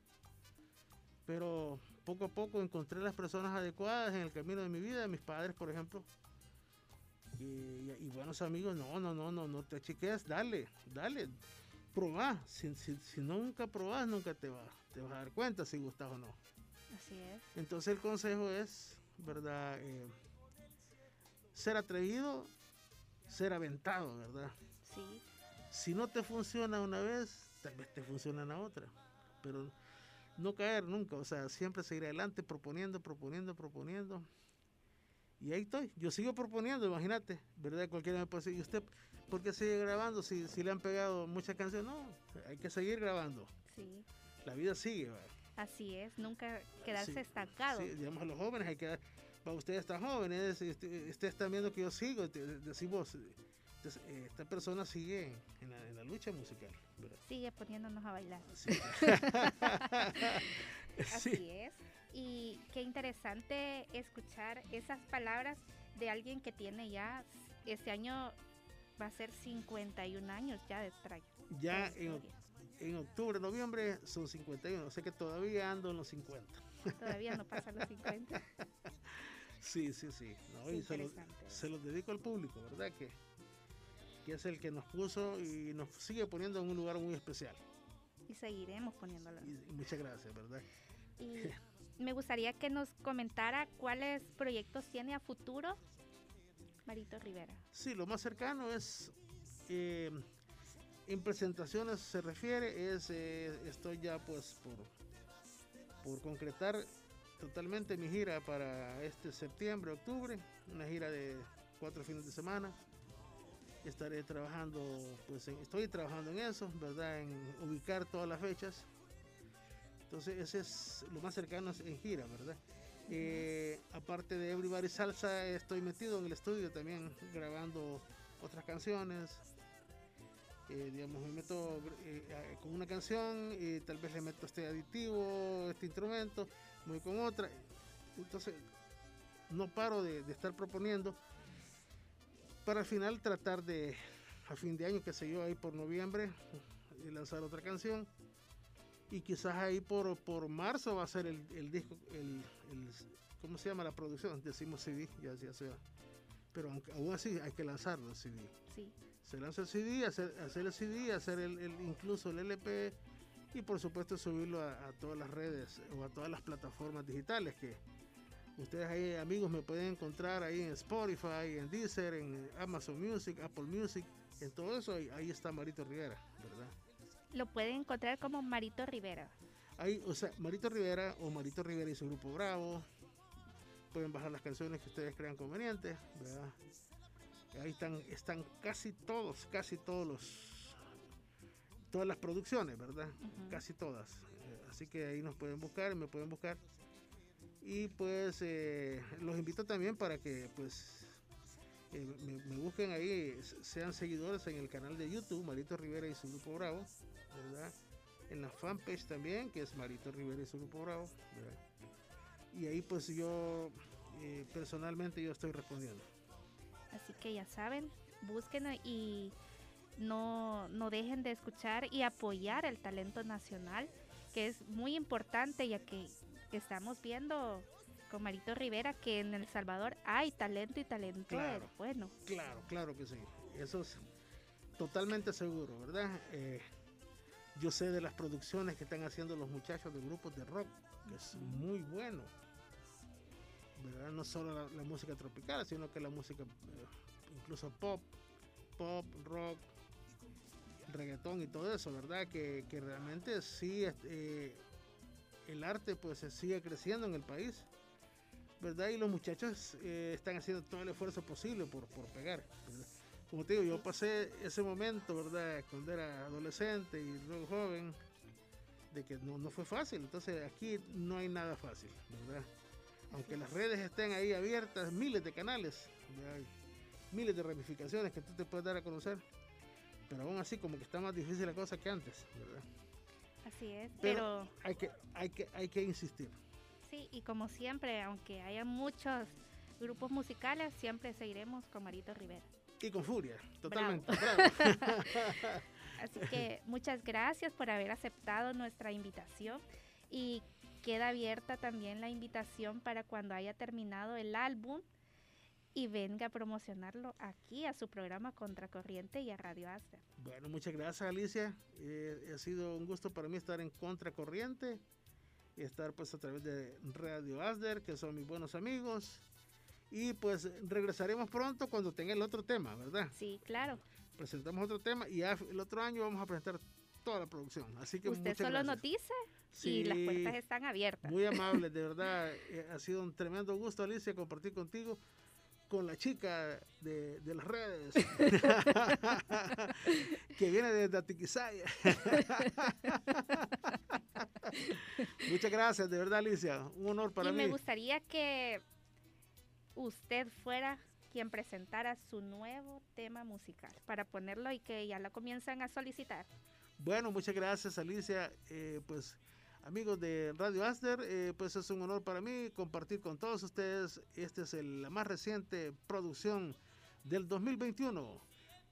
[SPEAKER 5] Pero poco a poco encontré las personas adecuadas en el camino de mi vida, mis padres, por ejemplo, y, buenos amigos, no, no, no, no, no te chiques, dale, dale, probá. Si, si, si, nunca probás, nunca te, va, te vas a dar cuenta si gustas o no.
[SPEAKER 3] Así es.
[SPEAKER 5] Entonces el consejo es ¿verdad? Eh, ser atrevido, ser aventado, ¿verdad?
[SPEAKER 3] Sí.
[SPEAKER 5] Si no te funciona una vez, tal vez te funciona la otra. Pero no caer nunca, o sea, siempre seguir adelante proponiendo, proponiendo, proponiendo. Y ahí estoy, yo sigo proponiendo, imagínate, ¿verdad? Cualquiera me puede decir, ¿y usted por qué sigue grabando si, si le han pegado muchas canciones? No, hay que seguir grabando.
[SPEAKER 3] Sí.
[SPEAKER 5] La vida sigue,
[SPEAKER 3] Así es, nunca quedarse estancado.
[SPEAKER 5] Sí, digamos a los jóvenes hay que para ustedes están jóvenes, ustedes están viendo que yo sigo, decimos, esta persona sigue en la, lucha musical.
[SPEAKER 3] Sigue poniéndonos a bailar. Así es. Y qué interesante escuchar esas palabras de alguien que tiene ya, este año va a ser 51 años ya de trayectoria.
[SPEAKER 5] Ya en, en, octubre, noviembre son 51, o sea que todavía ando en los 50.
[SPEAKER 3] Todavía no pasan los 50.
[SPEAKER 5] sí, sí, sí. se, los, dedico al público, ¿verdad? Que, que es el que nos puso y nos sigue poniendo en un lugar muy especial.
[SPEAKER 3] Y seguiremos poniéndolo.
[SPEAKER 5] muchas gracias, ¿verdad?
[SPEAKER 3] Y me gustaría que nos comentara cuáles proyectos tiene a futuro Marito Rivera.
[SPEAKER 5] Sí, lo más cercano es, eh, en presentaciones se refiere, es, eh, estoy ya pues por, por concretar totalmente mi gira para este septiembre, octubre, una gira de cuatro fines de semana. Estaré trabajando, pues estoy trabajando en eso, ¿verdad? En ubicar todas las fechas entonces ese es lo más cercano en gira, ¿verdad? Eh, aparte de Everybody Salsa, estoy metido en el estudio también grabando otras canciones. Eh, digamos, me meto eh, con una canción y tal vez le meto este aditivo, este instrumento, voy con otra. Entonces, no paro de, de estar proponiendo para al final tratar de, a fin de año, que sé yo, ahí por noviembre, lanzar otra canción y quizás ahí por, por marzo va a ser el, disco, el, ¿cómo se llama la producción? Decimos CD, ya, ya sea. Pero aún así hay que lanzarlo el CD.
[SPEAKER 3] Sí.
[SPEAKER 5] Se lanza el CD, hacer, hacer el CD, hacer el, incluso el LP y por supuesto subirlo a, todas las redes o a todas las plataformas digitales que ustedes ahí amigos me pueden encontrar ahí en Spotify, en Deezer, en Amazon Music, Apple Music, en todo eso ahí está Marito Rivera, ¿verdad?
[SPEAKER 3] Lo pueden encontrar como Marito Rivera.
[SPEAKER 5] Ahí, o sea, Marito Rivera o Marito Rivera y su grupo Bravo. Pueden bajar las canciones que ustedes crean convenientes, ¿verdad? Ahí están, están casi todos, casi todos los, todas las producciones, ¿verdad? Casi todas. Eh, así que ahí nos pueden buscar, me pueden buscar. Y pues eh, los invito también para que pues eh, me, me, busquen ahí, sean seguidores en el canal de YouTube, Marito Rivera y su grupo Bravo. En la fanpage también, que es Marito Rivera y su grupo Bravo, Y ahí pues yo eh, personalmente yo estoy respondiendo.
[SPEAKER 3] Así que ya saben, busquen y no, no dejen de escuchar y apoyar el talento nacional, que es muy importante ya que estamos viendo con Marito Rivera que en El Salvador hay talento y talento bueno.
[SPEAKER 5] Claro, claro que sí. Eso es totalmente seguro, ¿verdad? Eh, yo sé de las producciones que están haciendo los muchachos de grupos de rock, que es muy bueno. ¿verdad? No solo la, música tropical, sino que la música eh, incluso pop, pop, rock, reggaetón y todo eso, ¿verdad? Que, realmente sí eh, el arte pues sigue creciendo en el país, ¿verdad? Y los muchachos eh, están haciendo todo el esfuerzo posible por, por pegar, ¿verdad? Como te digo, yo pasé ese momento, ¿verdad? Cuando era adolescente y luego joven, de que no, no fue fácil. Entonces aquí no hay nada fácil, ¿verdad? Aunque las redes estén ahí abiertas, miles de canales, miles de ramificaciones que tú te puedes dar a conocer, pero aún así como que está más difícil la cosa que antes, ¿verdad?
[SPEAKER 3] Así es,
[SPEAKER 5] pero, hay, que, hay, que, hay que insistir.
[SPEAKER 3] Sí, y como siempre, aunque haya muchos grupos musicales, siempre seguiremos con Marito Rivera.
[SPEAKER 5] Y con furia, totalmente.
[SPEAKER 3] Así que muchas gracias por haber aceptado nuestra invitación y queda abierta también la invitación para cuando haya terminado el álbum y venga a promocionarlo aquí a su programa Contracorriente y a Radio Aster.
[SPEAKER 5] Bueno, muchas gracias Alicia. Eh, ha sido un gusto para mí estar en Contracorriente estar pues a través de Radio Asder, que son mis buenos amigos. Y pues regresaremos pronto cuando tenga el otro tema, ¿verdad?
[SPEAKER 3] Sí, claro.
[SPEAKER 5] Presentamos otro tema y ya el otro año vamos a presentar toda la producción. Así que
[SPEAKER 3] Usted solo
[SPEAKER 5] gracias.
[SPEAKER 3] nos dice y las puertas están abiertas.
[SPEAKER 5] Muy amable, de verdad. eh, ha sido un tremendo gusto, Alicia, compartir contigo con la chica de, de las redes que viene desde Atiquizaya. Muchas gracias, de verdad, Alicia. Un honor para
[SPEAKER 3] y
[SPEAKER 5] mí.
[SPEAKER 3] me gustaría que usted fuera quien presentara su nuevo tema musical para ponerlo y que ya lo comienzan a solicitar.
[SPEAKER 5] Bueno, muchas gracias, Alicia. Eh, pues, amigos de Radio Aster, eh, pues es un honor para mí compartir con todos ustedes. Esta es el- la más reciente producción del 2021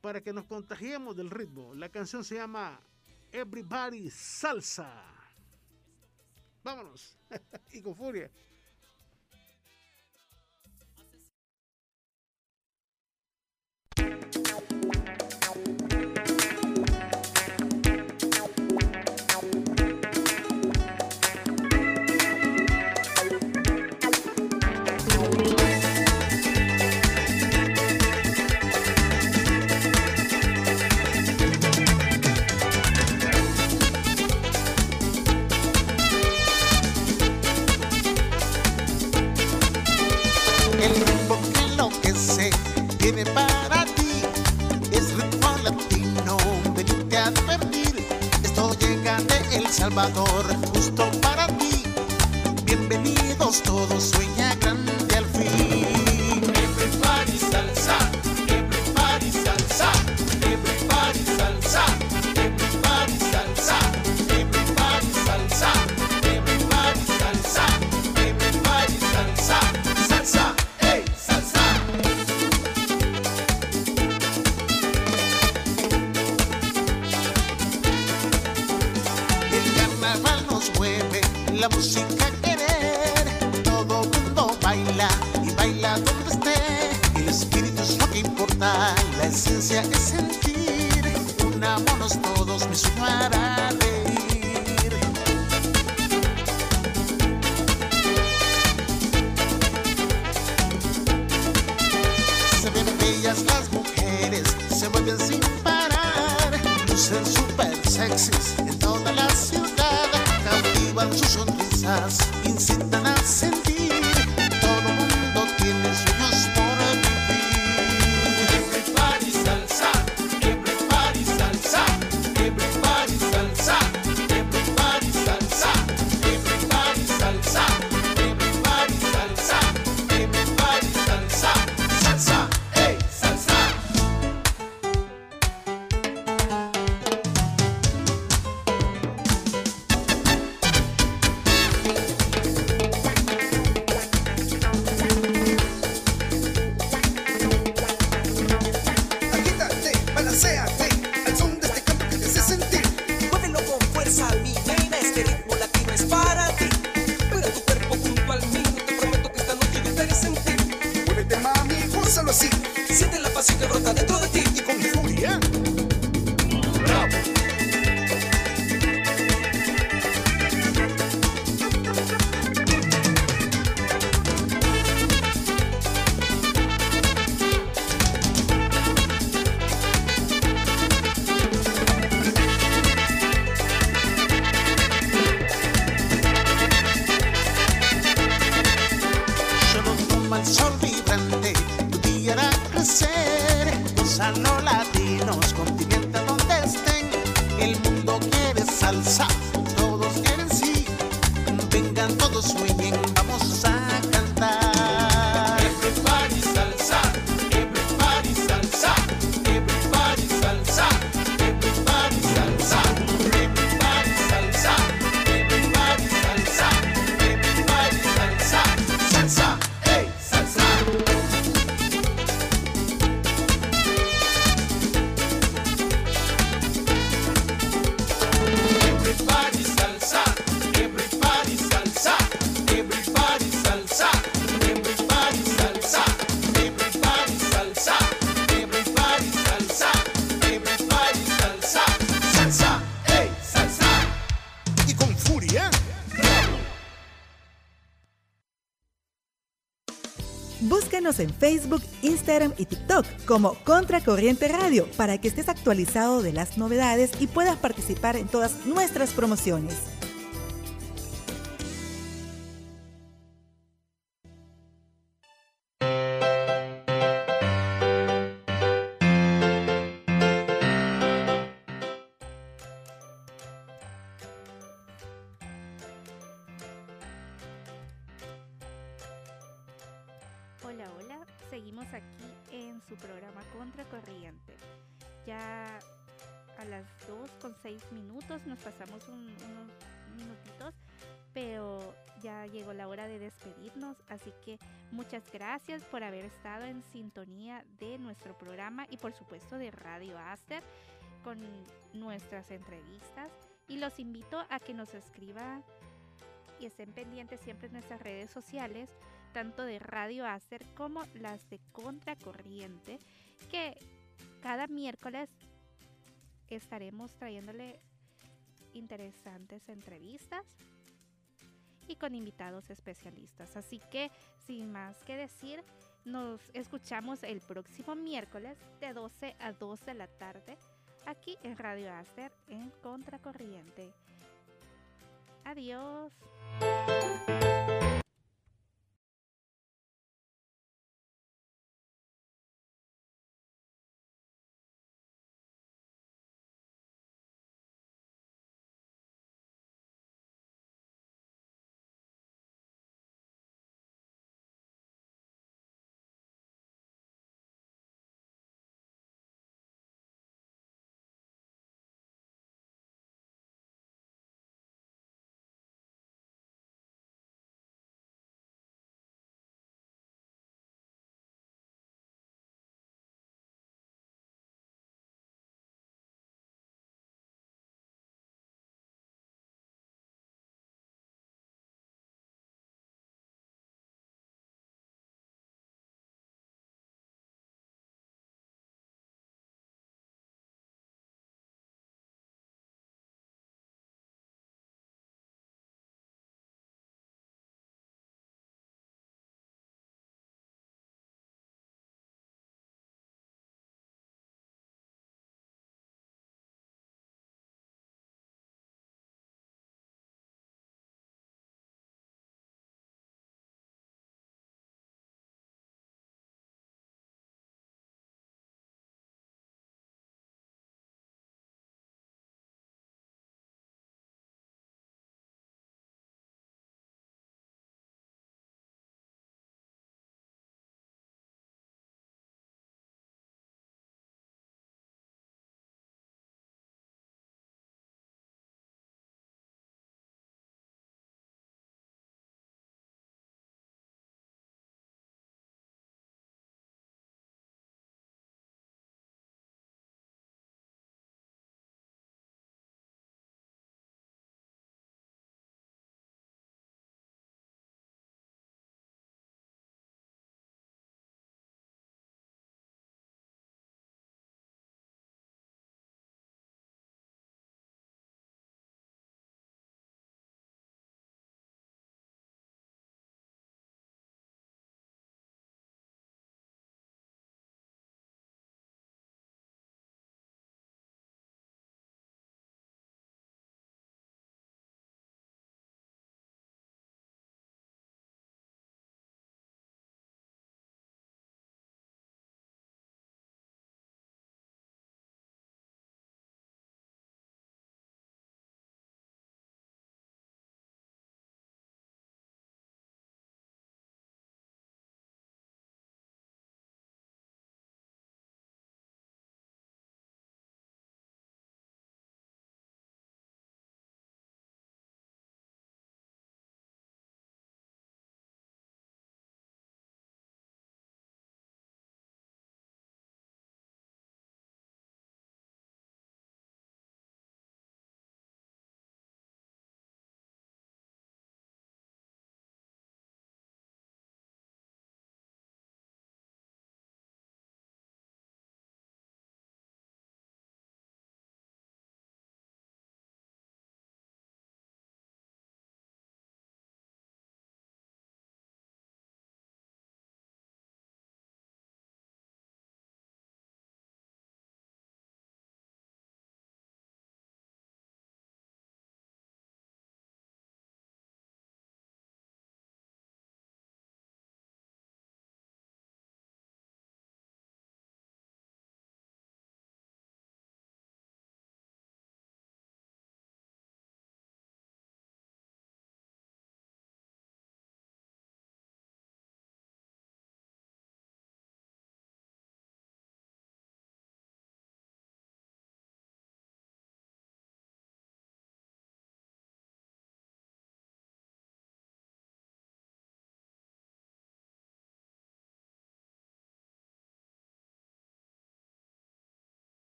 [SPEAKER 5] para que nos contagiemos del ritmo. La canción se llama Everybody Salsa. Vámonos. y con furia.
[SPEAKER 7] Salvador, justo para ti. Bienvenidos todos, sueña grande la música querer. Todo mundo baila y baila donde esté. El espíritu es lo que importa, la esencia es sentir. Unámonos todos, me sumo hará reír. Se ven bellas las mujeres, se mueven sin parar, lucen super sexys sus sonrisas, incitan a sentir,
[SPEAKER 1] en Facebook, Instagram y TikTok como Contracorriente Radio para que estés actualizado de las novedades y puedas participar en todas nuestras promociones.
[SPEAKER 3] Así que muchas gracias por haber estado en sintonía de nuestro programa y por supuesto de Radio Aster con nuestras entrevistas. Y los invito a que nos escriban y estén pendientes siempre en nuestras redes sociales tanto de Radio Acer como las de Contracorriente, que cada miércoles estaremos trayéndole interesantes entrevistas y con invitados especialistas. Así que, sin más que decir, nos escuchamos el próximo miércoles de 12 a 2 de la tarde aquí en Radio Acer en Contracorriente. Adiós.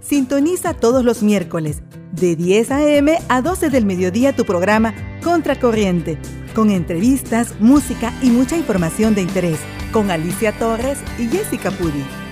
[SPEAKER 1] Sintoniza todos los miércoles de 10 a.m. a 12 del mediodía tu programa Contracorriente, con entrevistas, música y mucha información de interés, con Alicia Torres y Jessica Pudi.